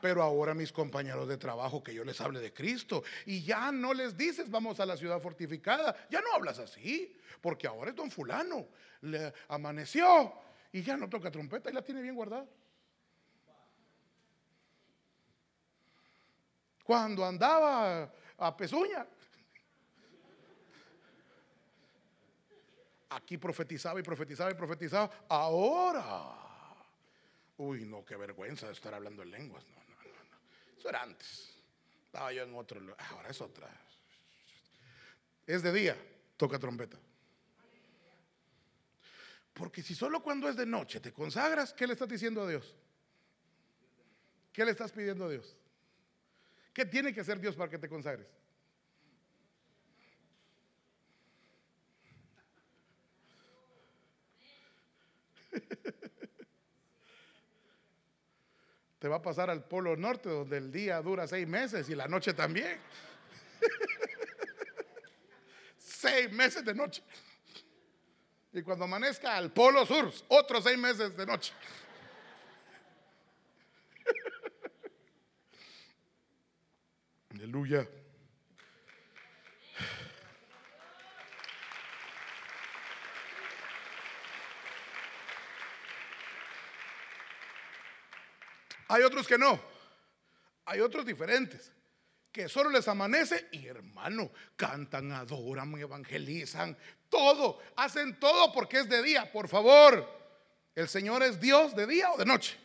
Pero ahora mis compañeros de trabajo que yo les hable de Cristo y ya no les dices vamos a la ciudad fortificada, ya no hablas así, porque ahora es don fulano, le amaneció y ya no toca trompeta y la tiene bien guardada. Cuando andaba a pezuña, aquí profetizaba y profetizaba y profetizaba. Ahora, uy, no, qué vergüenza de estar hablando en lenguas. No, no, no, no. Eso era antes. Estaba yo en otro lugar. Ahora es otra. Es de día, toca trompeta. Porque si solo cuando es de noche te consagras, ¿qué le estás diciendo a Dios? ¿Qué le estás pidiendo a Dios? ¿Qué tiene que hacer Dios para que te consagres? Te va a pasar al Polo Norte, donde el día dura seis meses y la noche también. seis meses de noche. Y cuando amanezca al Polo Sur, otros seis meses de noche. Aleluya. Hay otros que no. Hay otros diferentes. Que solo les amanece y hermano, cantan, adoran, evangelizan, todo, hacen todo porque es de día. Por favor, ¿el Señor es Dios de día o de noche?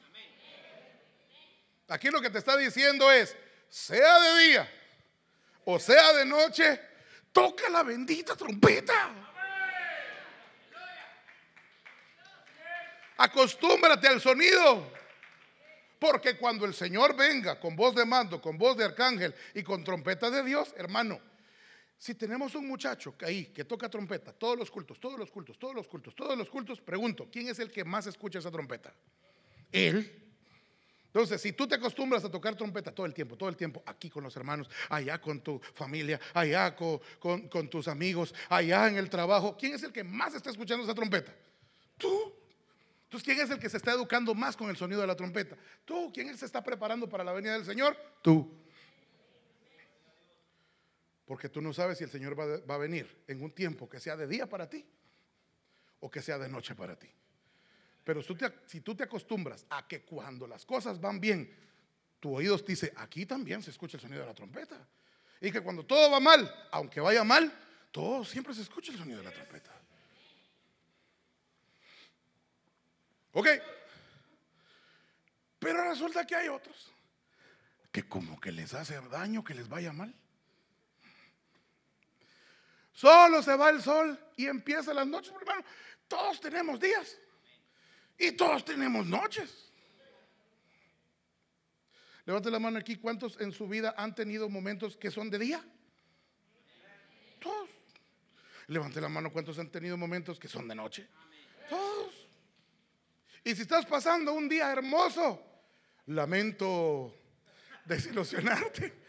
Aquí lo que te está diciendo es, sea de día o sea de noche, toca la bendita trompeta. Acostúmbrate al sonido. Porque cuando el Señor venga con voz de mando, con voz de arcángel y con trompeta de Dios, hermano, si tenemos un muchacho ahí que toca trompeta, todos los cultos, todos los cultos, todos los cultos, todos los cultos, pregunto, ¿quién es el que más escucha esa trompeta? Él. Entonces, si tú te acostumbras a tocar trompeta todo el tiempo, todo el tiempo, aquí con los hermanos, allá con tu familia, allá con, con, tus amigos, allá en el trabajo, ¿quién es el que más está escuchando esa trompeta? Tú. Entonces, ¿quién es el que se está educando más con el sonido de la trompeta? Tú. ¿Quién se está preparando para la venida del Señor? Tú. Porque tú no sabes si el Señor va, va a venir en un tiempo que sea de día para ti o que sea de noche para ti. Pero si tú te acostumbras a que cuando las cosas van bien, tu oído te dice, aquí también se escucha el sonido de la trompeta. Y que cuando todo va mal, aunque vaya mal, todo siempre se escucha el sonido de la trompeta. Ok. Pero resulta que hay otros que como que les hace daño que les vaya mal. Solo se va el sol y empieza las noches, hermano. Todos tenemos días. Y todos tenemos noches. Levante la mano aquí. ¿Cuántos en su vida han tenido momentos que son de día? Todos. Levante la mano. ¿Cuántos han tenido momentos que son de noche? Todos. Y si estás pasando un día hermoso, lamento desilusionarte.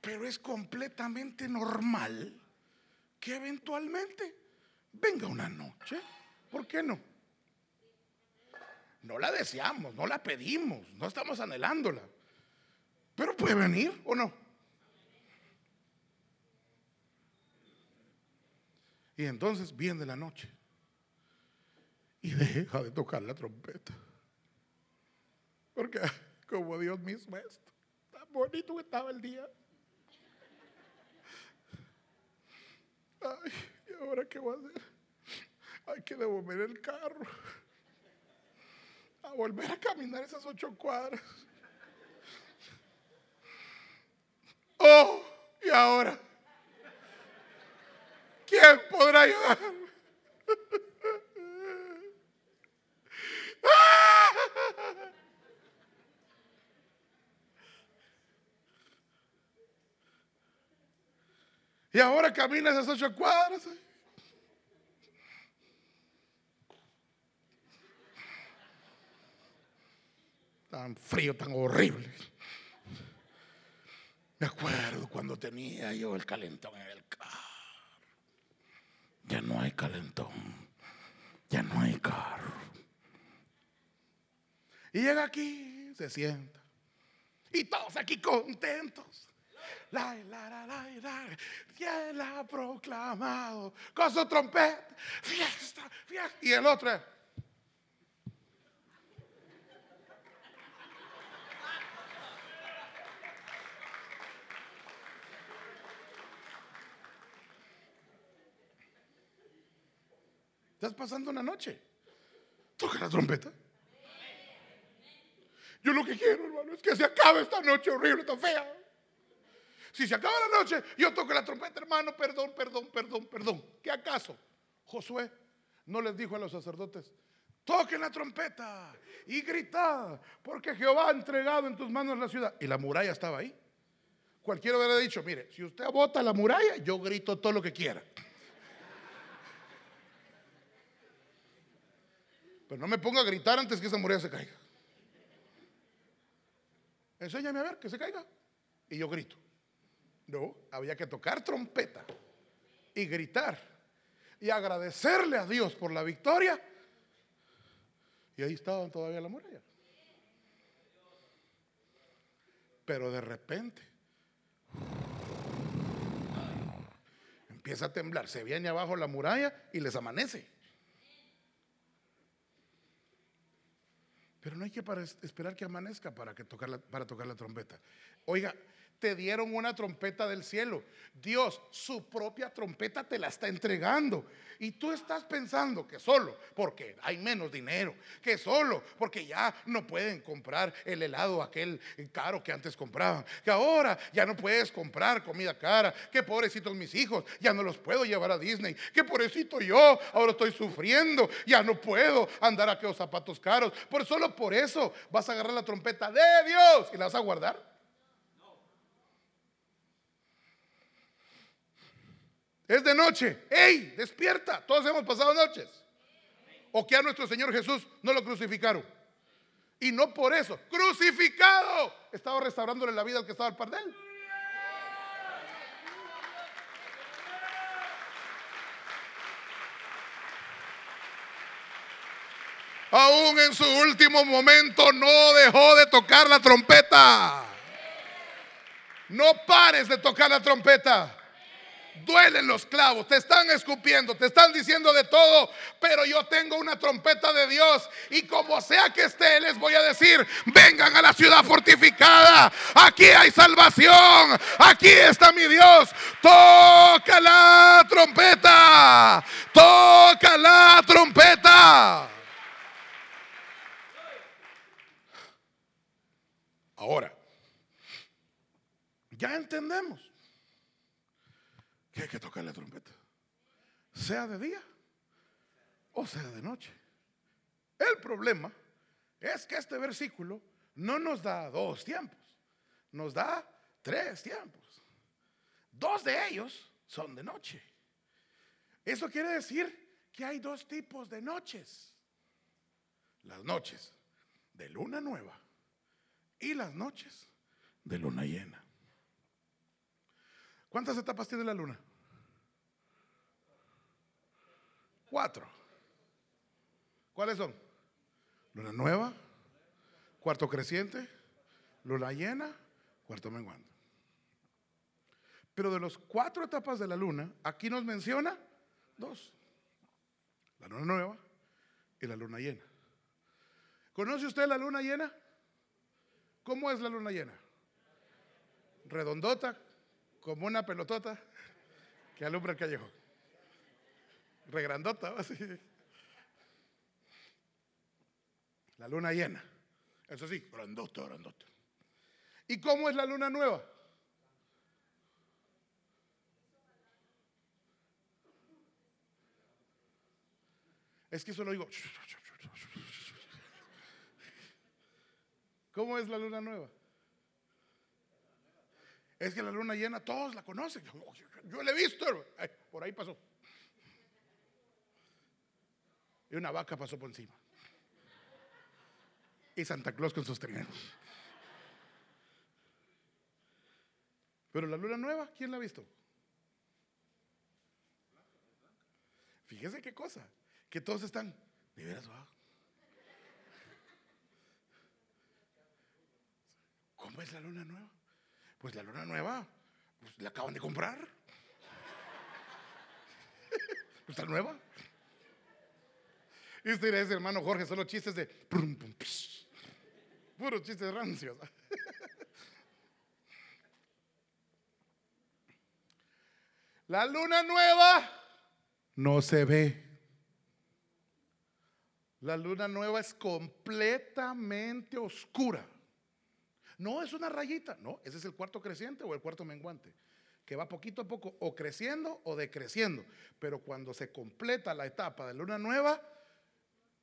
Pero es completamente normal que eventualmente venga una noche. ¿Por qué no? No la deseamos, no la pedimos, no estamos anhelándola. Pero puede venir o no. Y entonces viene la noche y deja de tocar la trompeta. Porque como Dios mismo es, tan bonito que estaba el día. Ay, ¿y ahora qué voy a hacer? Hay que devolver el carro volver a caminar esas ocho cuadras. Oh, y ahora, ¿quién podrá ayudarme? Y ahora camina esas ocho cuadras. ¿eh? Tan frío, tan horrible. Me acuerdo cuando tenía yo el calentón en el carro. Ya no hay calentón. Ya no hay carro. Y llega aquí, se sienta. Y todos aquí contentos. La, la, la, la, la, ¿Quién ha proclamado? Con su trompeta. Fiesta, fiesta. Y el otro. Estás pasando una noche. Toca la trompeta. Yo lo que quiero, hermano, es que se acabe esta noche horrible, tan fea. Si se acaba la noche, yo toco la trompeta, hermano, perdón, perdón, perdón, perdón. ¿Qué acaso Josué no les dijo a los sacerdotes, toquen la trompeta y gritad, porque Jehová ha entregado en tus manos la ciudad? Y la muralla estaba ahí. Cualquiera hubiera dicho, mire, si usted bota la muralla, yo grito todo lo que quiera. Pero no me ponga a gritar antes que esa muralla se caiga. Enséñame a ver que se caiga. Y yo grito. No, había que tocar trompeta y gritar y agradecerle a Dios por la victoria. Y ahí estaban todavía la muralla. Pero de repente empieza a temblar, se viene abajo la muralla y les amanece. Pero no hay que esperar que amanezca para, tocar para tocar la trompeta. Oiga, te dieron una trompeta del cielo. Dios, su propia trompeta te la está entregando. Y tú estás pensando que solo porque hay menos dinero, que solo porque ya no pueden comprar el helado aquel caro que antes compraban, que ahora ya no puedes comprar comida cara, que pobrecitos mis hijos, ya no los puedo llevar a Disney, que pobrecito yo, ahora estoy sufriendo, ya no puedo andar a aquellos zapatos caros. Por solo por eso vas a agarrar la trompeta de Dios y la vas a guardar. Es de noche. ¡Ey! Despierta. Todos hemos pasado noches. O que a nuestro Señor Jesús no lo crucificaron. Y no por eso. Crucificado. Estaba restaurándole la vida al que estaba al par de él. Aún en su último momento no dejó de tocar la trompeta. No pares de tocar la trompeta duelen los clavos, te están escupiendo, te están diciendo de todo, pero yo tengo una trompeta de Dios y como sea que esté, les voy a decir, vengan a la ciudad fortificada, aquí hay salvación, aquí está mi Dios, toca la trompeta, toca la trompeta. Ahora, ya entendemos hay que tocar la trompeta. Sea de día o sea de noche. El problema es que este versículo no nos da dos tiempos, nos da tres tiempos. Dos de ellos son de noche. Eso quiere decir que hay dos tipos de noches. Las noches de luna nueva y las noches de luna llena. ¿Cuántas etapas tiene la luna? Cuatro. ¿Cuáles son? Luna nueva, cuarto creciente, luna llena, cuarto menguando. Pero de las cuatro etapas de la luna, aquí nos menciona dos. La luna nueva y la luna llena. ¿Conoce usted la luna llena? ¿Cómo es la luna llena? Redondota, como una pelotota que alumbra el callejón regrandota, así. La luna llena. Eso sí, grandota, grandota. ¿Y cómo es la luna nueva? Es que solo digo. ¿Cómo es la luna nueva? Es que la luna llena todos la conocen. Yo, la he visto. Por ahí pasó. Y una vaca pasó por encima. Y Santa Claus con sus trineos. Pero la luna nueva, ¿quién la ha visto? Fíjese qué cosa, que todos están, de veras ¿Cómo es la luna nueva? Pues la luna nueva, pues la acaban de comprar. ¿Está nueva? Y usted dice, hermano Jorge, son los chistes de puros chistes rancios. La luna nueva no se ve. La luna nueva es completamente oscura. No es una rayita, no, ese es el cuarto creciente o el cuarto menguante, que va poquito a poco o creciendo o decreciendo. Pero cuando se completa la etapa de luna nueva,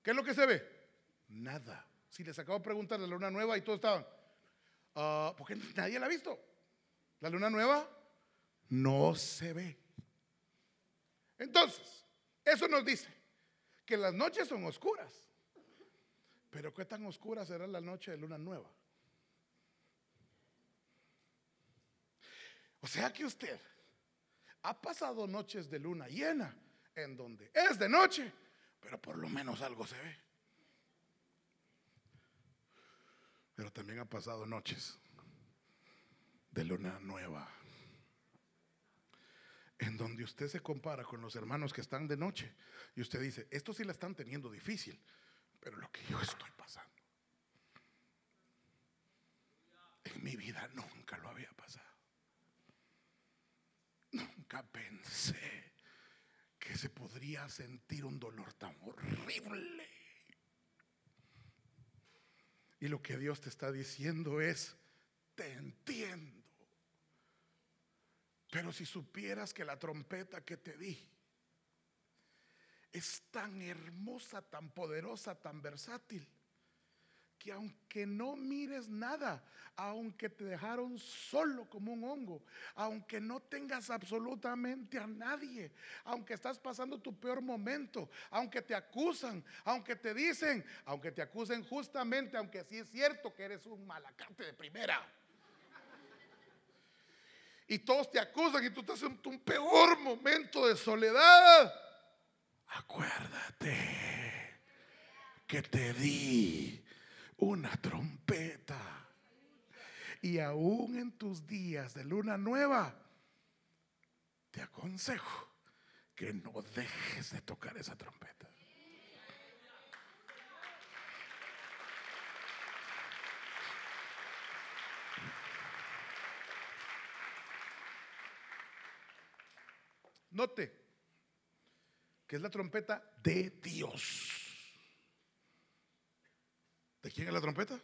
¿qué es lo que se ve? Nada. Si les acabo de preguntar la luna nueva y todos estaban, uh, ¿por qué nadie la ha visto? La luna nueva no se ve. Entonces, eso nos dice que las noches son oscuras. Pero ¿qué tan oscura será la noche de luna nueva? O sea que usted ha pasado noches de luna llena en donde es de noche, pero por lo menos algo se ve. Pero también ha pasado noches de luna nueva en donde usted se compara con los hermanos que están de noche y usted dice, estos sí la están teniendo difícil, pero lo que yo estoy pasando, en mi vida nunca lo había pasado. Nunca pensé se podría sentir un dolor tan horrible. Y lo que Dios te está diciendo es, te entiendo. Pero si supieras que la trompeta que te di es tan hermosa, tan poderosa, tan versátil, que aunque no mires nada, aunque te dejaron solo como un hongo, aunque no tengas absolutamente a nadie, aunque estás pasando tu peor momento, aunque te acusan, aunque te dicen, aunque te acusen justamente, aunque sí es cierto que eres un malacante de primera. Y todos te acusan y tú estás en tu peor momento de soledad, acuérdate que te di una trompeta. Y aún en tus días de luna nueva, te aconsejo que no dejes de tocar esa trompeta. Note que es la trompeta de Dios. ¿De quién es la trompeta?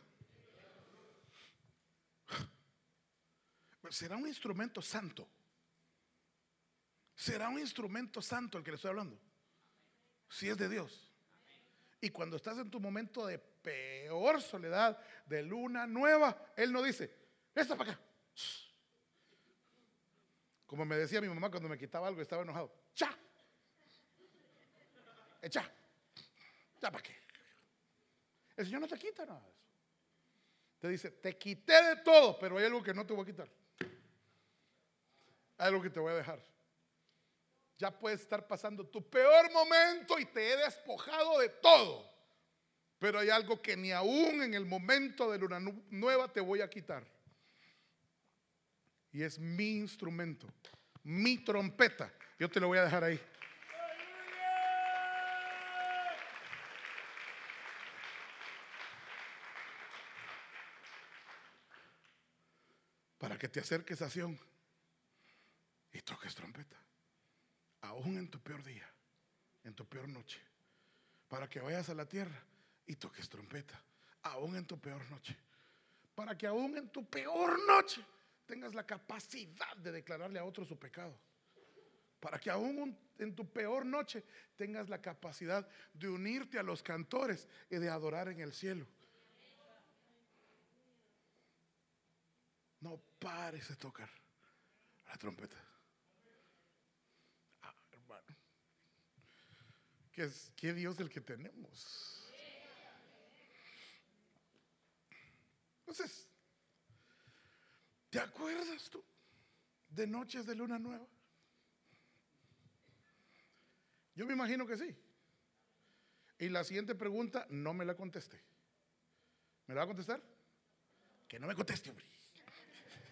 Será un instrumento santo. Será un instrumento santo el que le estoy hablando. Si es de Dios. Y cuando estás en tu momento de peor soledad, de luna nueva, Él no dice, esta para acá. Como me decía mi mamá cuando me quitaba algo y estaba enojado. ¡Cha! ¡Echa! ¿Ya para qué? El Señor no te quita nada de eso. Te dice, te quité de todo, pero hay algo que no te voy a quitar. Hay algo que te voy a dejar. Ya puedes estar pasando tu peor momento y te he despojado de todo. Pero hay algo que ni aún en el momento de luna nueva te voy a quitar y es mi instrumento, mi trompeta. Yo te lo voy a dejar ahí. Que te acerques a Sion y toques trompeta. Aún en tu peor día, en tu peor noche. Para que vayas a la tierra y toques trompeta. Aún en tu peor noche. Para que aún en tu peor noche tengas la capacidad de declararle a otro su pecado. para que aún en tu peor noche tengas la capacidad de unirte a los cantores y de adorar en el cielo. No pares de tocar la trompeta. Ah, hermano. ¿Qué, es, ¿Qué Dios el que tenemos? Entonces, ¿te acuerdas tú de noches de luna nueva? Yo me imagino que sí. Y la siguiente pregunta no me la contesté. ¿Me la va a contestar? Que no me conteste, hombre.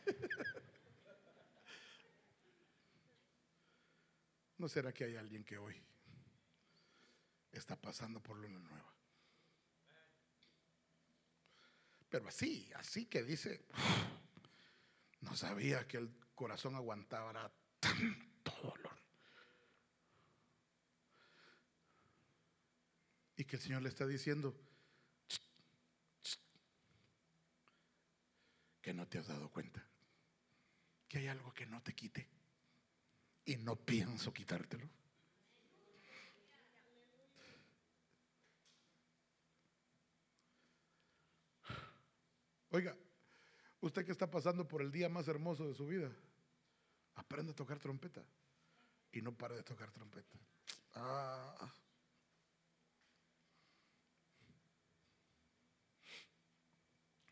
¿No será que hay alguien que hoy está pasando por luna nueva? Pero así, así que dice, no sabía que el corazón aguantaba tanto dolor. Y que el Señor le está diciendo, que no te has dado cuenta, que hay algo que no te quite y no pienso quitártelo. Oiga, usted que está pasando por el día más hermoso de su vida, aprende a tocar trompeta y no pare de tocar trompeta. Ah.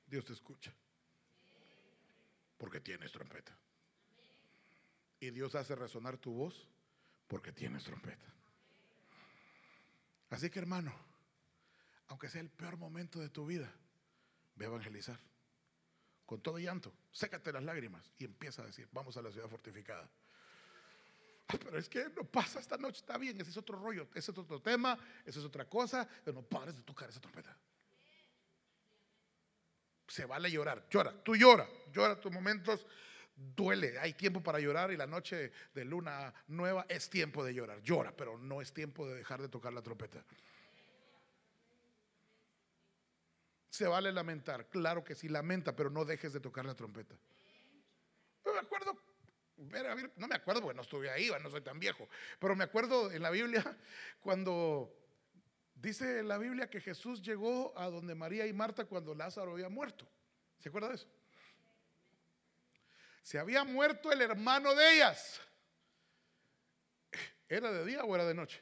Dios te escucha porque tienes trompeta. Y Dios hace resonar tu voz porque tienes trompeta. Así que hermano, aunque sea el peor momento de tu vida, ve a evangelizar con todo llanto, sécate las lágrimas y empieza a decir, vamos a la ciudad fortificada. Ah, pero es que no pasa esta noche, está bien, ese es otro rollo, ese es otro tema, esa es otra cosa, pero no pares de tocar esa trompeta. Se vale llorar, llora, tú llora, llora tus momentos, duele, hay tiempo para llorar y la noche de luna nueva es tiempo de llorar, llora, pero no es tiempo de dejar de tocar la trompeta. Se vale lamentar, claro que sí, lamenta, pero no dejes de tocar la trompeta. Me acuerdo, no me acuerdo porque no estuve ahí, no soy tan viejo, pero me acuerdo en la Biblia cuando dice la Biblia que Jesús llegó a donde María y Marta cuando Lázaro había muerto. ¿Se acuerda de eso? Se había muerto el hermano de ellas. ¿Era de día o era de noche?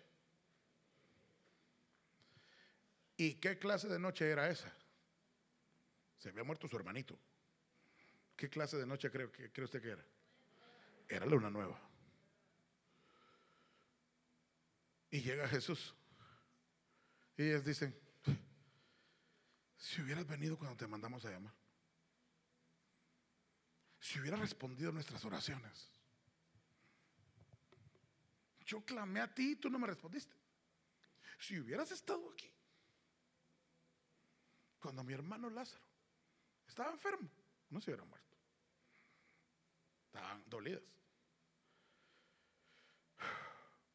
¿Y qué clase de noche era esa? Se había muerto su hermanito. ¿Qué clase de noche cree, usted que era? Era luna nueva. Y llega Jesús. Y ellas dicen, si hubieras venido cuando te mandamos a llamar, si hubieras respondido nuestras oraciones, yo clamé a ti y tú no me respondiste. Si hubieras estado aquí, cuando mi hermano Lázaro estaba enfermo, no se hubiera muerto. Estaban dolidas.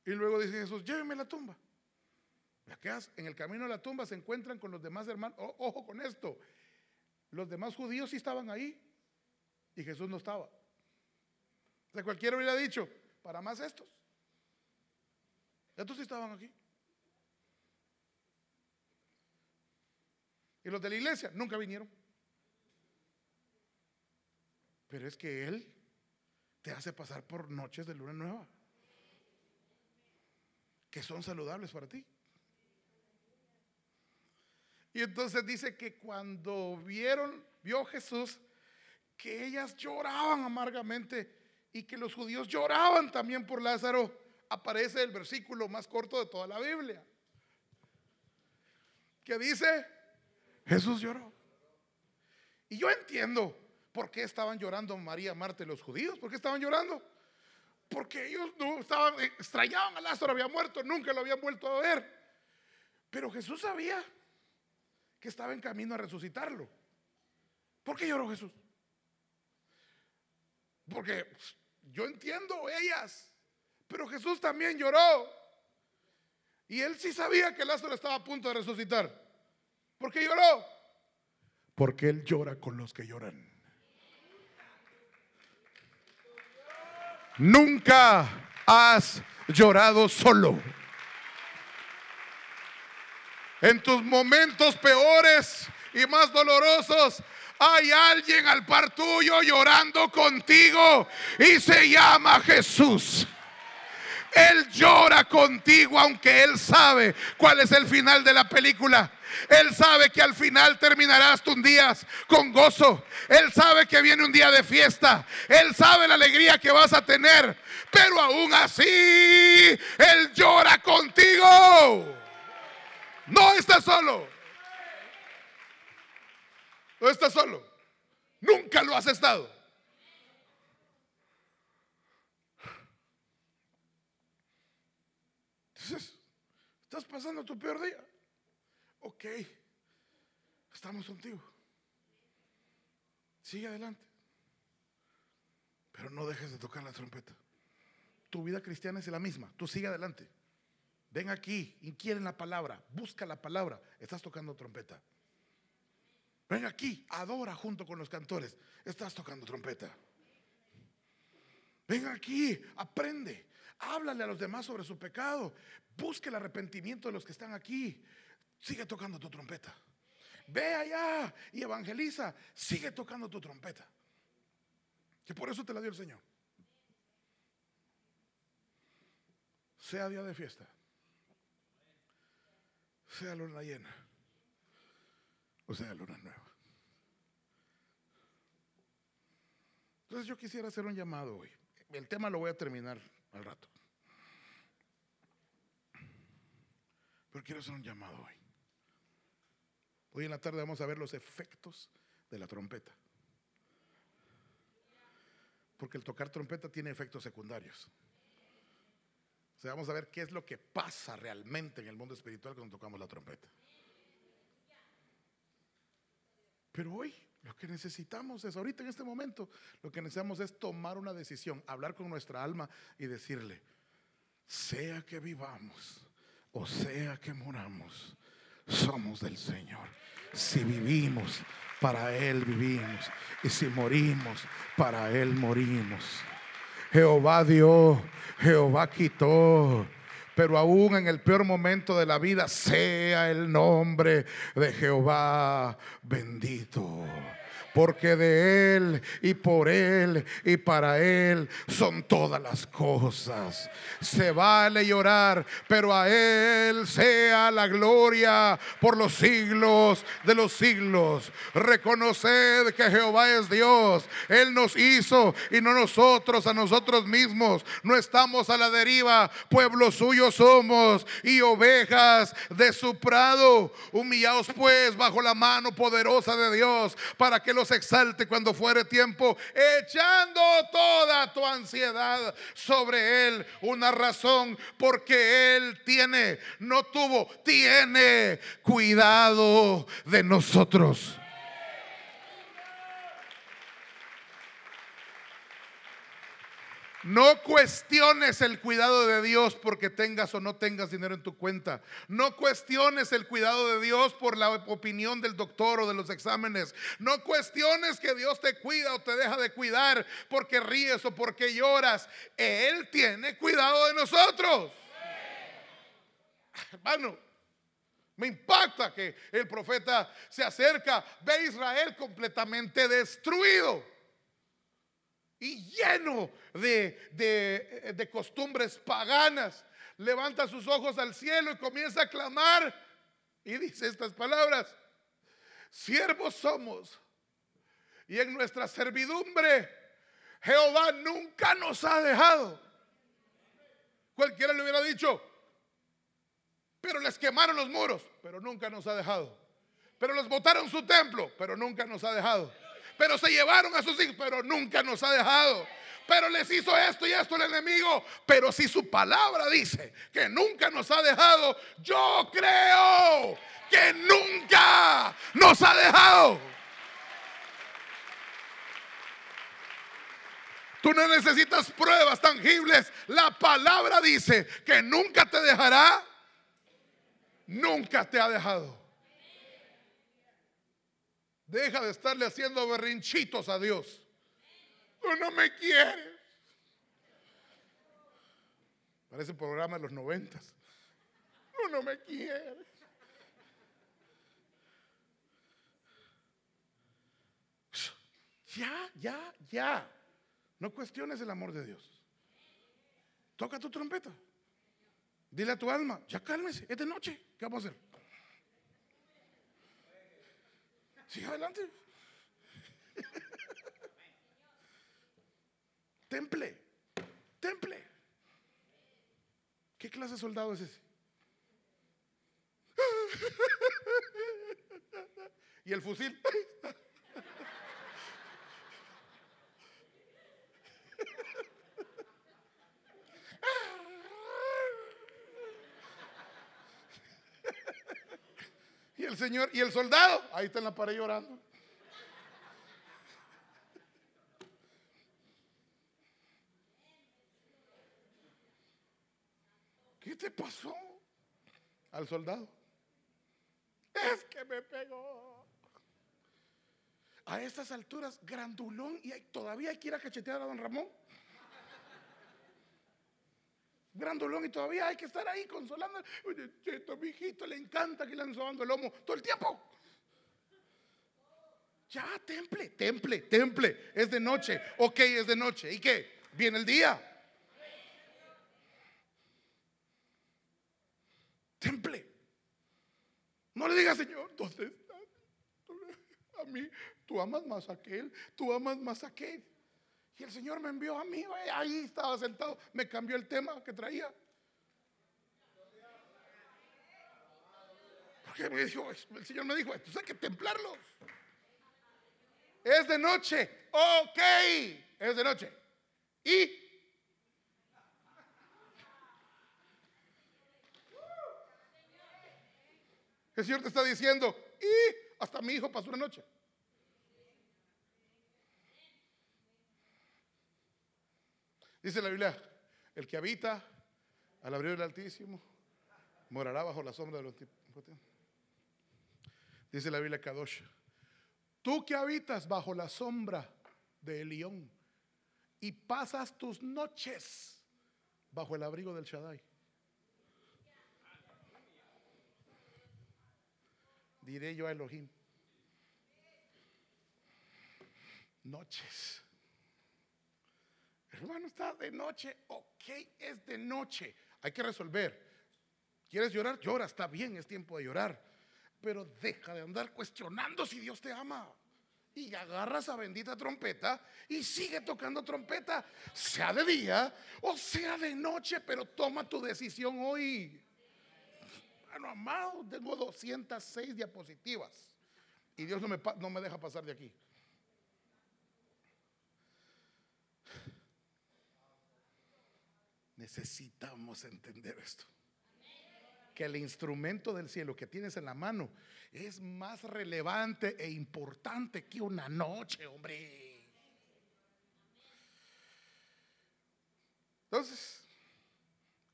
Y luego dice Jesús, lléveme a la tumba. En el camino a la tumba se encuentran con los demás hermanos. ojo con esto. Los demás judíos sí estaban ahí y Jesús no estaba. O sea, cualquiera hubiera dicho, para más estos. Estos sí estaban aquí. Y los de la iglesia nunca vinieron. Pero es que Él te hace pasar por noches de luna nueva. Que son saludables para ti. Y entonces dice que cuando vieron, vio Jesús, que ellas lloraban amargamente y que los judíos lloraban también por Lázaro, aparece el versículo más corto de toda la Biblia. Que dice, Jesús lloró. Y yo entiendo por qué estaban llorando María, Marta y los judíos. ¿Por qué estaban llorando? Porque ellos no estaban, extrañaban a Lázaro, había muerto, nunca lo habían vuelto a ver. Pero Jesús sabía que estaba en camino a resucitarlo. ¿Por qué lloró Jesús? Porque yo entiendo ellas, pero Jesús también lloró. Y él sí sabía que Lázaro estaba a punto de resucitar. ¿Por qué lloró? Porque él llora con los que lloran. Nunca has llorado solo. En tus momentos peores y más dolorosos, hay alguien al par tuyo llorando contigo y se llama Jesús. Él llora contigo aunque Él sabe cuál es el final de la película. Él sabe que al final terminarás tus días con gozo. Él sabe que viene un día de fiesta. Él sabe la alegría que vas a tener. Pero aún así, Él llora contigo. No estás solo. No estás solo. Nunca lo has estado. Entonces, estás pasando tu peor día. Ok, estamos contigo. Sigue adelante. Pero no dejes de tocar la trompeta. Tu vida cristiana es la misma. Tú sigue adelante. Ven aquí, inquiere la palabra, busca la palabra. Estás tocando trompeta. Ven aquí, adora junto con los cantores. Estás tocando trompeta. Ven aquí, aprende. Háblale a los demás sobre su pecado. Busque el arrepentimiento de los que están aquí. Sigue tocando tu trompeta. Ve allá y evangeliza. Sigue tocando tu trompeta. Que por eso te la dio el Señor. Sea día de fiesta. Sea luna llena. O sea luna nueva. Entonces yo quisiera hacer un llamado hoy. El tema lo voy a terminar al rato. Pero quiero hacer un llamado hoy. Hoy en la tarde vamos a ver los efectos de la trompeta. Porque el tocar trompeta tiene efectos secundarios. O sea, vamos a ver qué es lo que pasa realmente en el mundo espiritual cuando tocamos la trompeta. Pero hoy lo que necesitamos es, ahorita en este momento, lo que necesitamos es tomar una decisión, hablar con nuestra alma y decirle, sea que vivamos o sea que moramos, somos del Señor. Si vivimos, para Él vivimos. Y si morimos, para Él morimos. Jehová dio, Jehová quitó. Pero aún en el peor momento de la vida, sea el nombre de Jehová bendito porque de Él y por Él y para Él son todas las cosas. Se vale llorar, pero a Él sea la gloria por los siglos de los siglos. Reconoced que Jehová es Dios. Él nos hizo y no nosotros a nosotros mismos. No estamos a la deriva, pueblo suyo somos y ovejas de su prado. Humillaos pues bajo la mano poderosa de Dios para que los exalte cuando fuere tiempo, echando toda tu ansiedad sobre Él. Una razón porque Él tiene, no tuvo, tiene cuidado de nosotros. No cuestiones el cuidado de Dios porque tengas o no tengas dinero en tu cuenta. No cuestiones el cuidado de Dios por la opinión del doctor o de los exámenes. No cuestiones que Dios te cuida o te deja de cuidar porque ríes o porque lloras. Él tiene cuidado de nosotros. Hermano, me impacta que el profeta se acerca, ve a Israel completamente destruido y lleno de, de, costumbres paganas. Levanta sus ojos al cielo y comienza a clamar y dice estas palabras, siervos somos y en nuestra servidumbre Jehová nunca nos ha dejado. Cualquiera le hubiera dicho, pero les quemaron los muros, pero nunca nos ha dejado. Pero les botaron su templo, pero nunca nos ha dejado pero se llevaron a sus hijos, pero nunca nos ha dejado. Pero les hizo esto y esto el enemigo. Pero si su palabra dice que nunca nos ha dejado, yo creo que nunca nos ha dejado. Tú no necesitas pruebas tangibles. La palabra dice que nunca te dejará. Nunca te ha dejado. Deja de estarle haciendo berrinchitos a Dios. Tú no me quieres. Parece programa de los noventas. Uno me quiere. Ya, ya, ya. No cuestiones el amor de Dios. Toca tu trompeta. Dile a tu alma, ya cálmese, es de noche. ¿Qué vamos a hacer? Sigue adelante. temple, temple. ¿Qué clase de soldado es ese? y el fusil. y el señor, y el soldado, ahí está en la pared llorando. ¿Qué te pasó al soldado? Es que me pegó. A estas alturas, grandulón, y todavía hay que ir a cachetear a don Ramón. Grandulón, y todavía hay que estar ahí consolando. Oye, mi hijito le encanta que le han sobando el lomo todo el tiempo. Ya, temple, temple, temple. Es de noche. Ok, es de noche. ¿Y qué? Viene el día. temple. No le diga, Señor, ¿dónde está? A mí, tú amas más a aquel, tú amas más a aquel. Y el Señor me envió a mí, ahí estaba sentado, me cambió el tema que traía. Porque me dijo, el Señor me dijo, entonces hay que templarlos. Es de noche, ok, es de noche. Y El Señor te está diciendo, y hasta mi hijo pasó una noche. Dice la Biblia, el que habita al abrir del Altísimo morará bajo la sombra de los Dice la Biblia Kadosh, tú que habitas bajo la sombra del león y pasas tus noches bajo el abrigo del Shaddai. diré yo a Elohim. Noches. Hermano, está de noche. Ok, es de noche. Hay que resolver. ¿Quieres llorar? Llora, está bien, es tiempo de llorar. Pero deja de andar cuestionando si Dios te ama. Y agarra esa bendita trompeta y sigue tocando trompeta, sea de día o sea de noche, pero toma tu decisión hoy. Bueno, amado, tengo 206 diapositivas y Dios no me, no me deja pasar de aquí. Necesitamos entender esto. Que el instrumento del cielo que tienes en la mano es más relevante e importante que una noche, hombre. Entonces,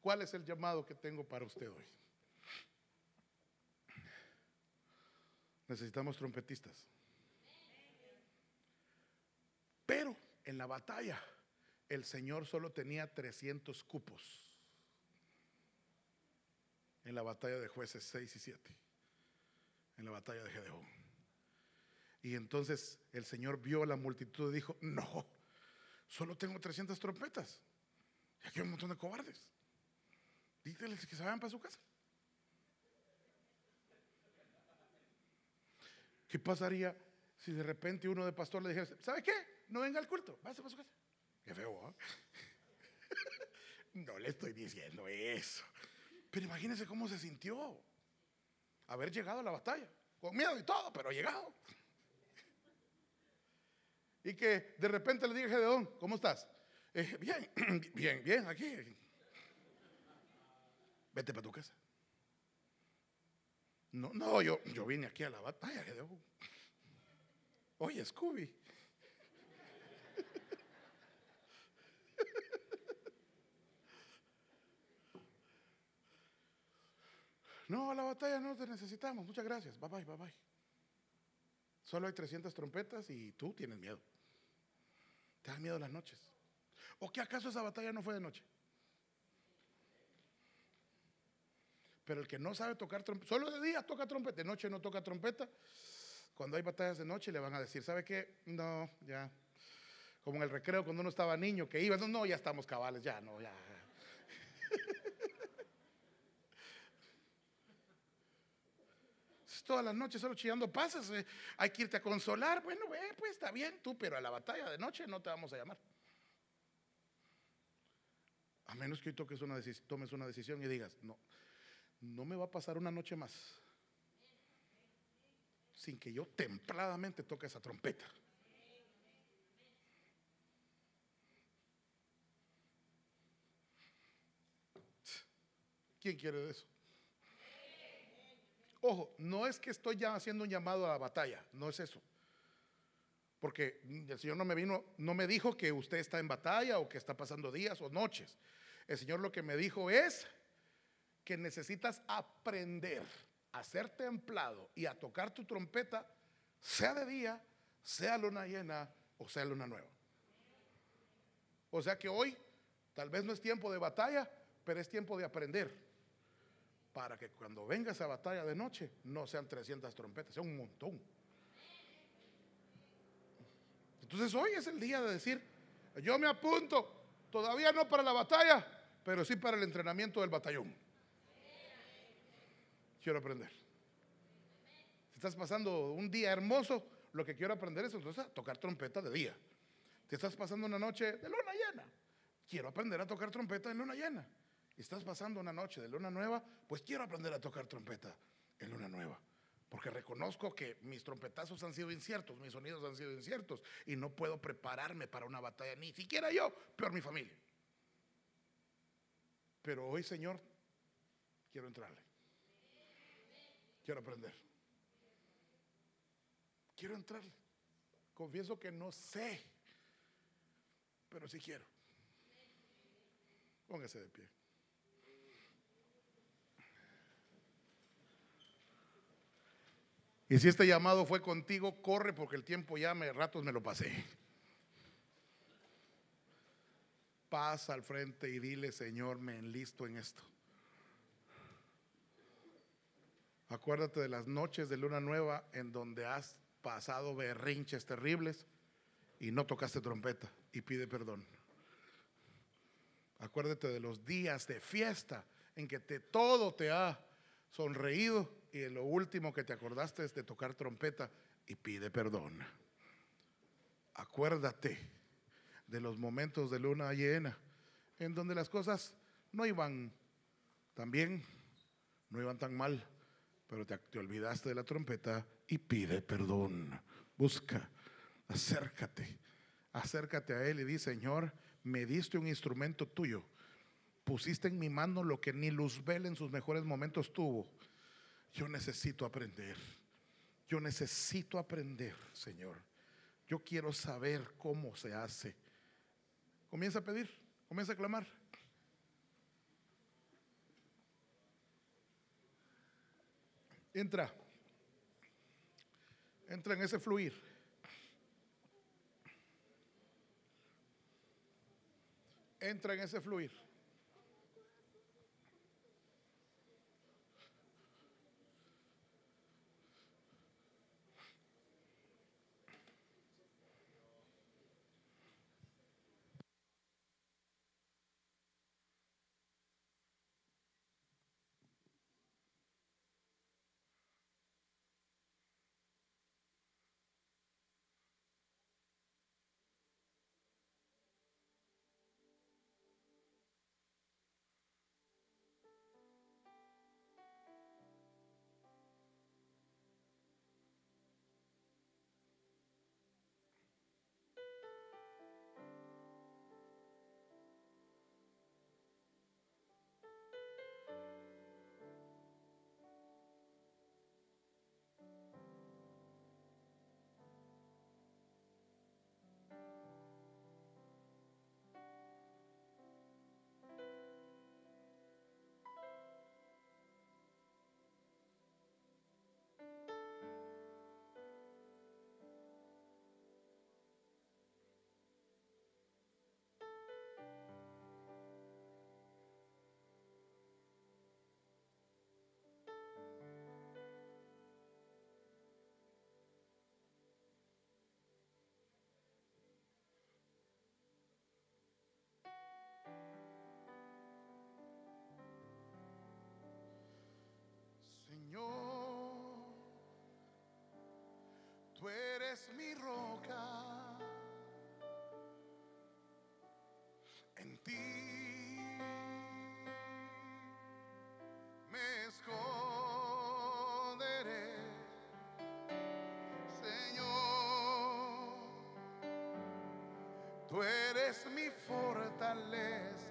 ¿cuál es el llamado que tengo para usted hoy? Necesitamos trompetistas. Pero en la batalla el Señor solo tenía 300 cupos. En la batalla de jueces 6 y 7. En la batalla de Gedeón. Y entonces el Señor vio a la multitud y dijo, no, solo tengo 300 trompetas. Y aquí hay un montón de cobardes. Díganles que se vayan para su casa. ¿Qué pasaría si de repente uno de pastor le dijera, ¿sabe qué? No venga al culto, váyase para su casa. Qué feo, ¿ah? no le estoy diciendo eso. Pero imagínese cómo se sintió haber llegado a la batalla, con miedo y todo, pero llegado. Y que de repente le diga a Gedeón, ¿cómo estás? Eh, bien, bien, bien, aquí. Vete para tu casa. No, no, yo, yo vine aquí a la batalla. Oye, Scooby. No, a la batalla no te necesitamos. Muchas gracias. Bye bye, bye bye. Solo hay 300 trompetas y tú tienes miedo. Te dan miedo las noches. ¿O qué acaso esa batalla no fue de noche? Pero el que no sabe tocar trompeta, solo de día toca trompeta, de noche no toca trompeta. Cuando hay batallas de noche le van a decir, ¿sabe qué? No, ya. Como en el recreo cuando uno estaba niño que iba, no, no, ya estamos cabales, ya, no, ya. Todas las noches solo chillando pasas, eh, hay que irte a consolar. Bueno, pues está bien tú, pero a la batalla de noche no te vamos a llamar. A menos que hoy toques una tomes una decisión y digas, no, no me va a pasar una noche más sin que yo templadamente toque esa trompeta. ¿Quién quiere eso? Ojo, no es que estoy ya haciendo un llamado a la batalla, no es eso. Porque el Señor no me vino, no me dijo que usted está en batalla o que está pasando días o noches. El Señor lo que me dijo es que necesitas aprender a ser templado y a tocar tu trompeta, sea de día, sea luna llena o sea luna nueva. O sea que hoy tal vez no es tiempo de batalla, pero es tiempo de aprender. Para que cuando venga esa batalla de noche no sean 300 trompetas, sea un montón. Entonces hoy es el día de decir, yo me apunto, todavía no para la batalla, pero sí para el entrenamiento del batallón. Quiero aprender. Si estás pasando un día hermoso, lo que quiero aprender es entonces a tocar trompeta de día. Si estás pasando una noche de luna llena, quiero aprender a tocar trompeta en luna llena. Estás pasando una noche de luna nueva, pues quiero aprender a tocar trompeta en luna nueva. Porque reconozco que mis trompetazos han sido inciertos, mis sonidos han sido inciertos y no puedo prepararme para una batalla, ni siquiera yo, peor mi familia. Pero hoy, Señor, quiero entrarle. Quiero aprender. Quiero entrarle. Confieso que no sé, pero sí quiero. Póngase de pie. Y si este llamado fue contigo, corre porque el tiempo ya me ratos me lo pasé. Pasa al frente y dile, Señor, me enlisto en esto. Acuérdate de las noches de luna nueva en donde has pasado berrinches terribles y no tocaste trompeta y pide perdón. Acuérdate de los días de fiesta en que te, todo te ha sonreído y lo último que te acordaste es de tocar trompeta y pide perdón. Acuérdate de los momentos de luna llena en donde las cosas no iban tan bien, no iban tan mal, pero te, te olvidaste de la trompeta y pide perdón. Busca, acércate, acércate a Él y di, Señor, me diste un instrumento tuyo, pusiste en mi mano lo que ni Luzbel en sus mejores momentos tuvo yo necesito aprender. Yo necesito aprender, Señor. Yo quiero saber cómo se hace. Comienza a pedir, comienza a clamar. Entra. Entra en ese fluir. Entra en ese fluir. ti me esconderé, Señor. Tú eres mi fortaleza.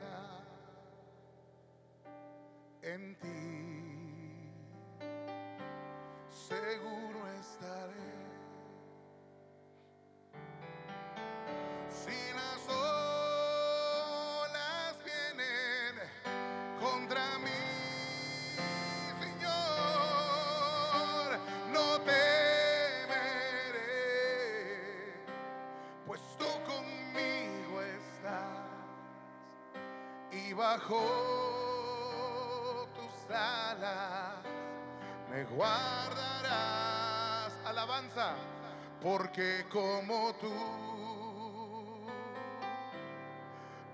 bajo tus alas me guardarás. Alabanza, porque como tú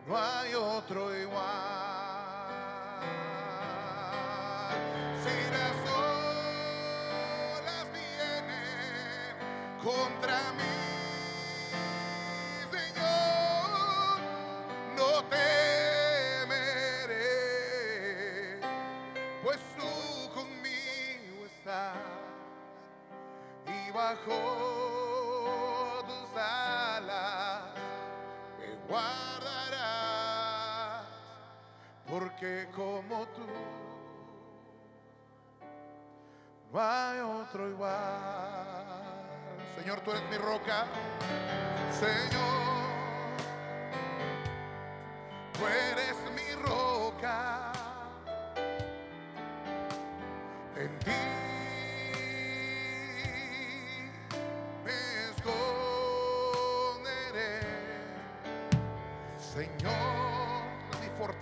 no hay otro igual. Si las olas vienen contra mí.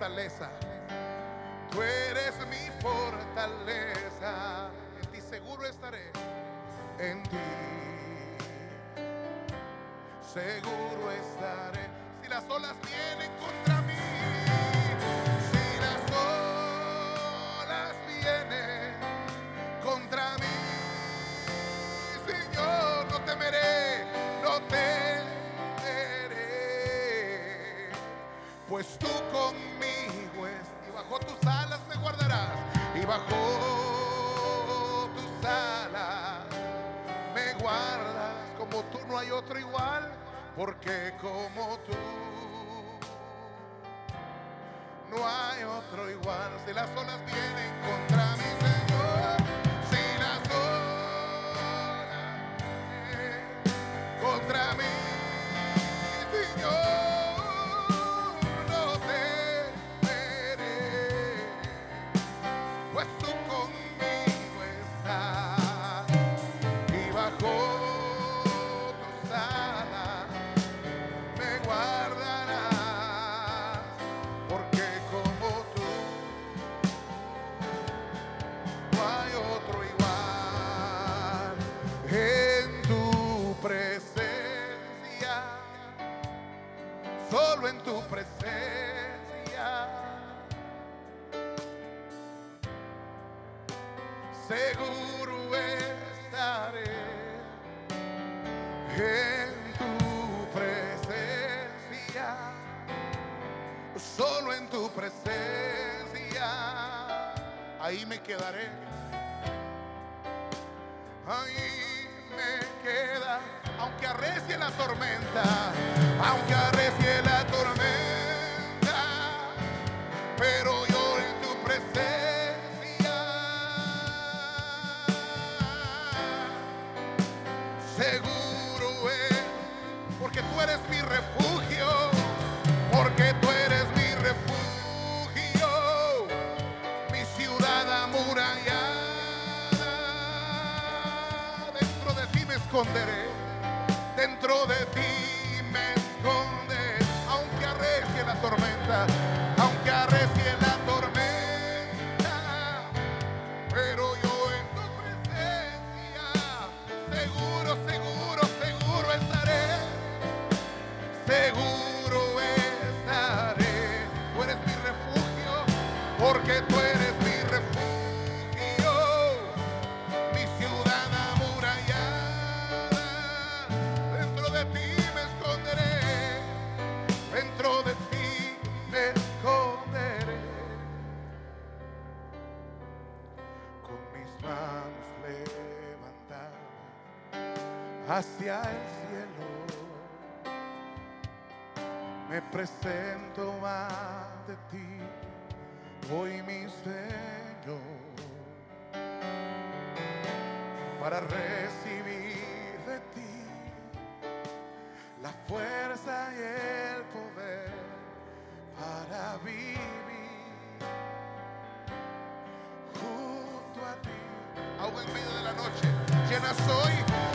Tú eres mi fortaleza. En ti seguro estaré. En ti seguro estaré. Si las olas vienen contra mí, si las olas vienen contra mí, Señor, no temeré, no temeré. Pues tú y bajo tus alas me guardas como tú, no hay otro igual, porque como tú no hay otro igual. Si las olas vienen contra mi Señor. hacia el cielo. Me presento ante ti, hoy mi Señor, para recibir de ti la fuerza y el poder para vivir junto a ti. Aún en medio de la noche, llena soy.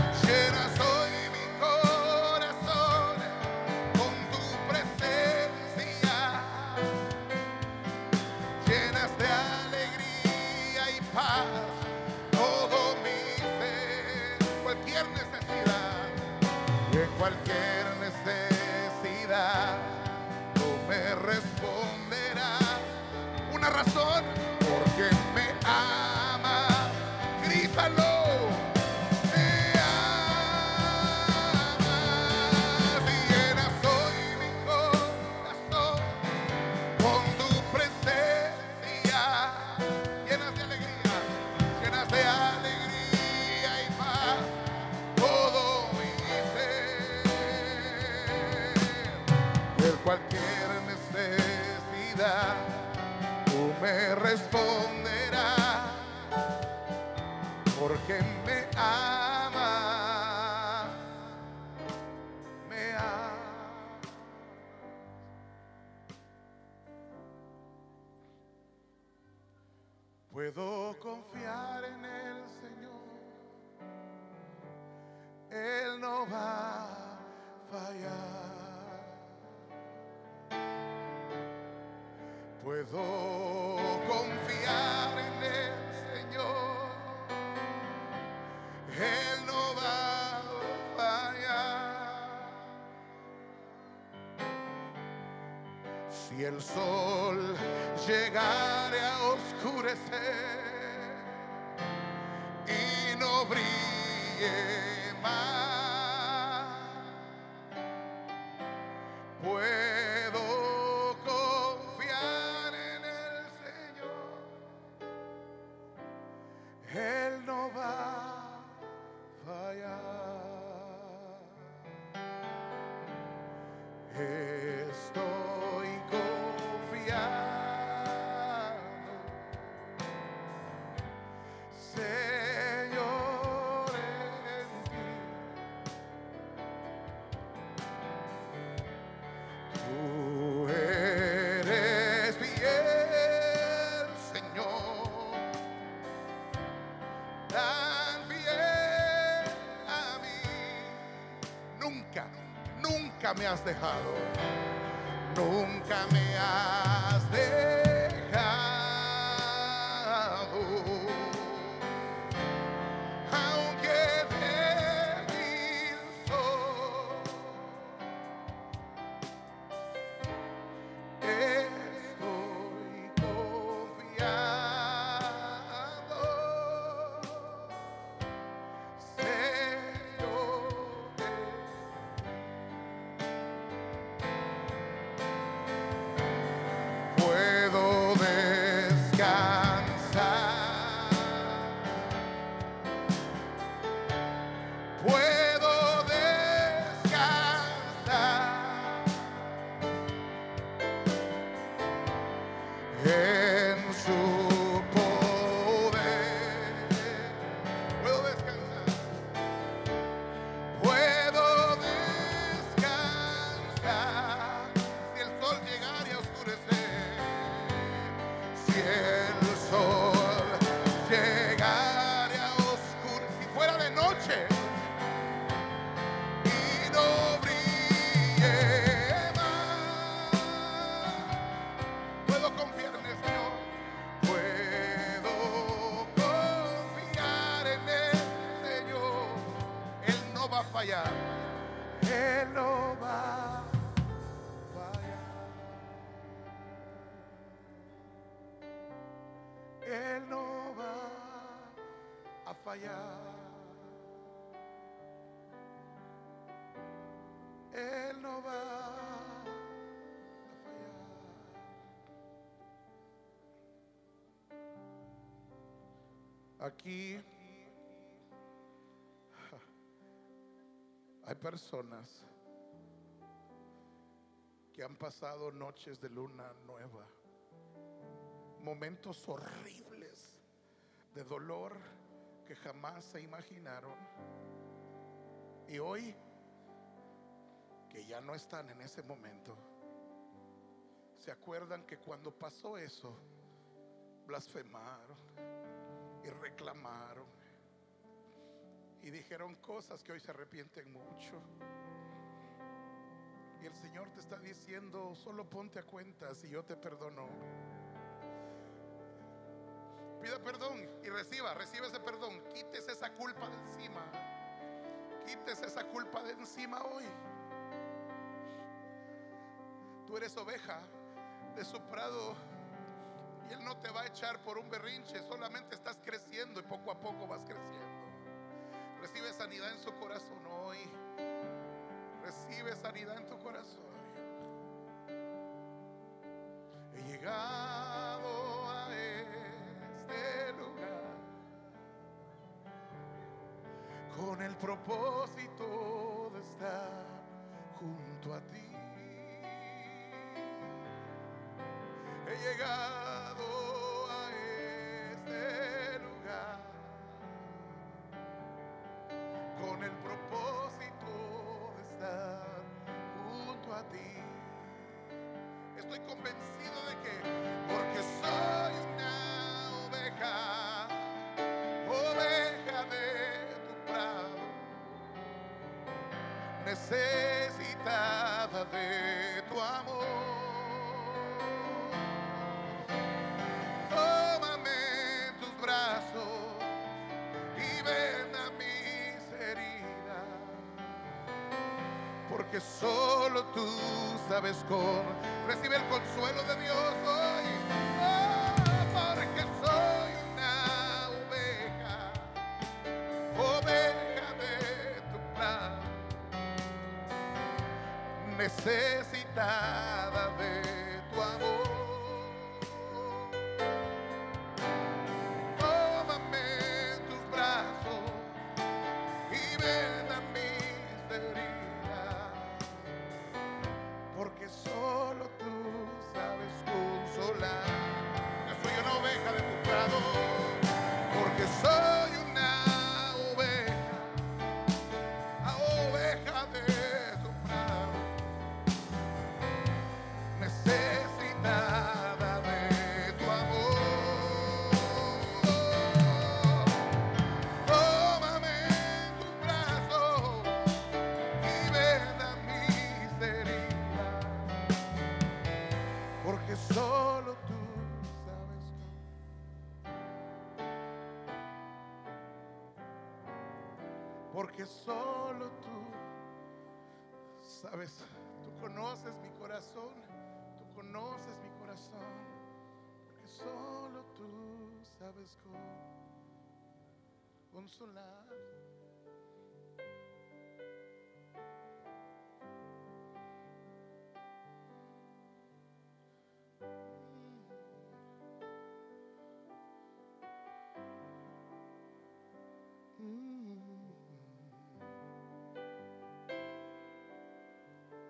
Puedo confiar en el Señor. Él no va a fallar. Si el sol nunca, me has dejado. Nunca me has dejado. Aquí hay personas que han pasado noches de luna nueva, momentos horribles de dolor que jamás se imaginaron. Y hoy, que ya no están en ese momento, se acuerdan que cuando pasó eso, blasfemaron, y reclamaron y dijeron cosas que hoy se arrepienten mucho. Y el Señor te está diciendo, solo ponte a cuenta si yo te perdono. Pida perdón y reciba, reciba ese perdón. Quítese esa culpa de encima. Quítese esa culpa de encima hoy. Tú eres oveja de su prado y Él no te va a echar por un berrinche, solamente estás creciendo y poco a poco vas creciendo. Recibe sanidad en su corazón hoy. Recibe sanidad en tu corazón. He llegado a este lugar con el propósito de estar junto a ti. Llegado a este lugar con el propósito de estar junto a ti. Estoy convencido tú sabes con recibe el consuelo de Dios hoy.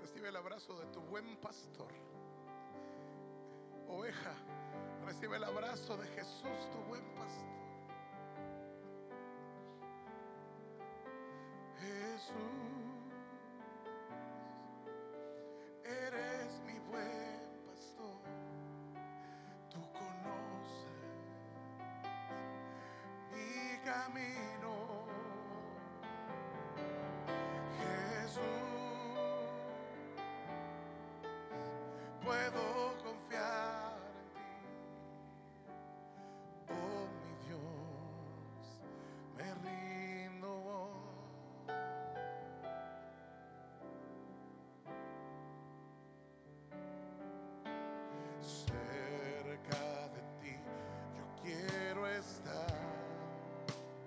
Recibe el abrazo de tu buen pastor. Oveja, recibe el abrazo de Jesús, tu buen pastor. Puedo confiar en ti. Oh mi Dios, me rindo. Cerca de ti yo quiero estar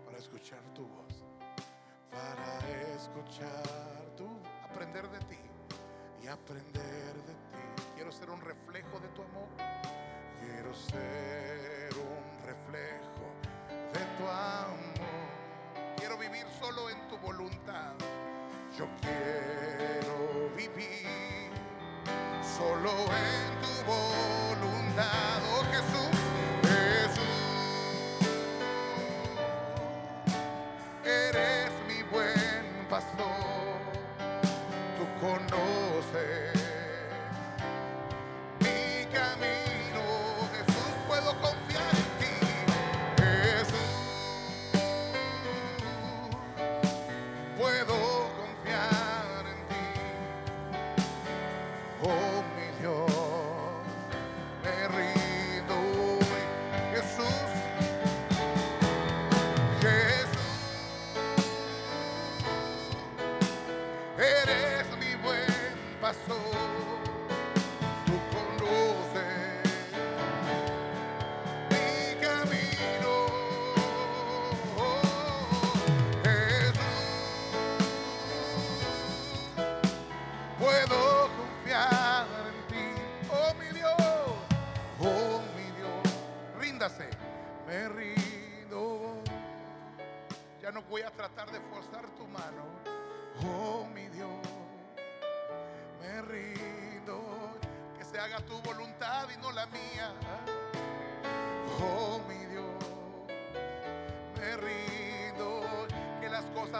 para escuchar tu voz, para escuchar tu, aprender de ti y aprender de ti. Quiero ser un reflejo de tu amor. Quiero ser un reflejo de tu amor. Quiero vivir solo en tu voluntad. Yo quiero vivir solo en tu voluntad, oh Jesús.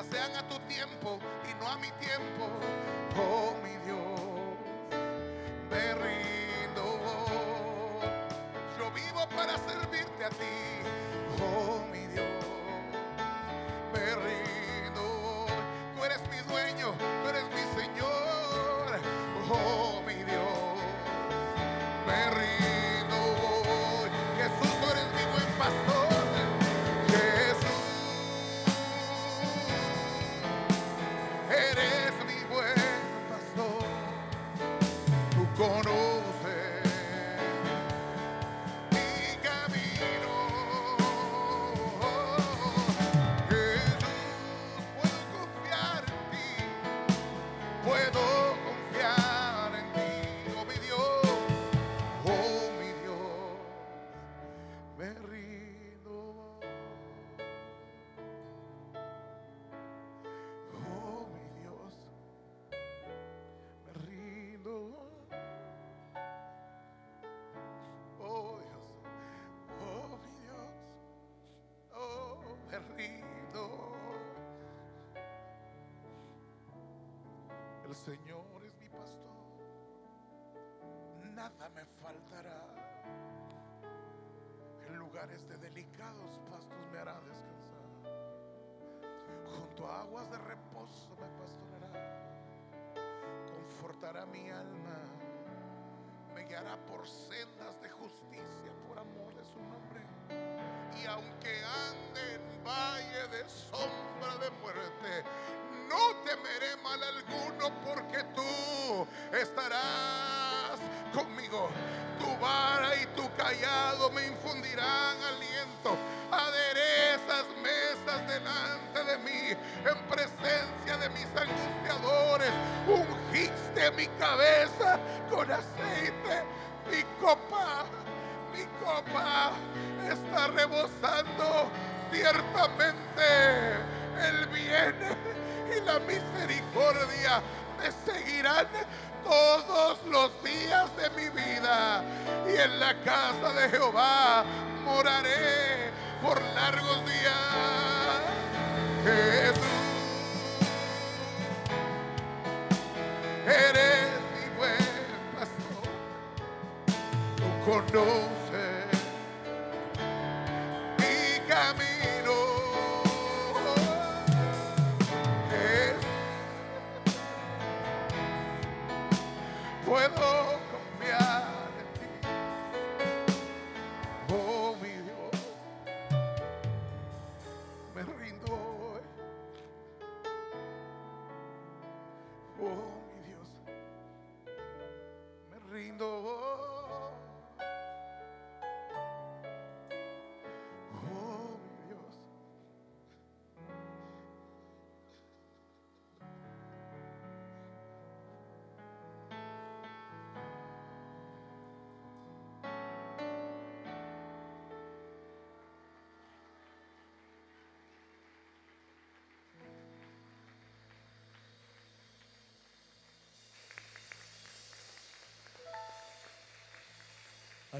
Cosas sean a tu tiempo y no a mi tiempo. Oh El Señor es mi pastor, nada me faltará. En lugares de delicados pastos me hará descansar. Junto a aguas de reposo me pastorará. Confortará mi alma. Me guiará por sendas de justicia por amor de su nombre. Y aunque ande en valle de sombra de muerte, no temeré mal alguno porque tú estarás conmigo. Tu vara y tu callado me infundirán aliento. Aderezas mesas delante de mí en presencia de mis angustiadores. Ungiste mi cabeza con aceite. Mi copa, mi copa está rebosando. Ciertamente el bien y la misericordia me seguirán todos los días de mi vida. Y en la casa de Jehová moraré por largos días. Jesús, eres mi buen pastor. Tú conoces puedo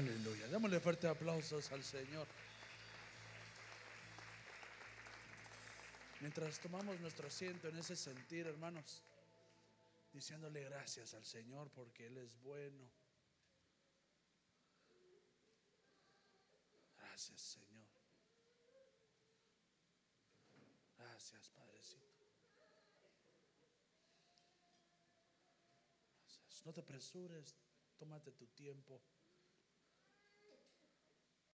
Aleluya. Démosle fuerte aplausos al Señor. Mientras tomamos nuestro asiento en ese sentir, hermanos, diciéndole gracias al Señor porque Él es bueno. Gracias, Señor. Gracias, Padrecito. Gracias. No te apresures, tómate tu tiempo.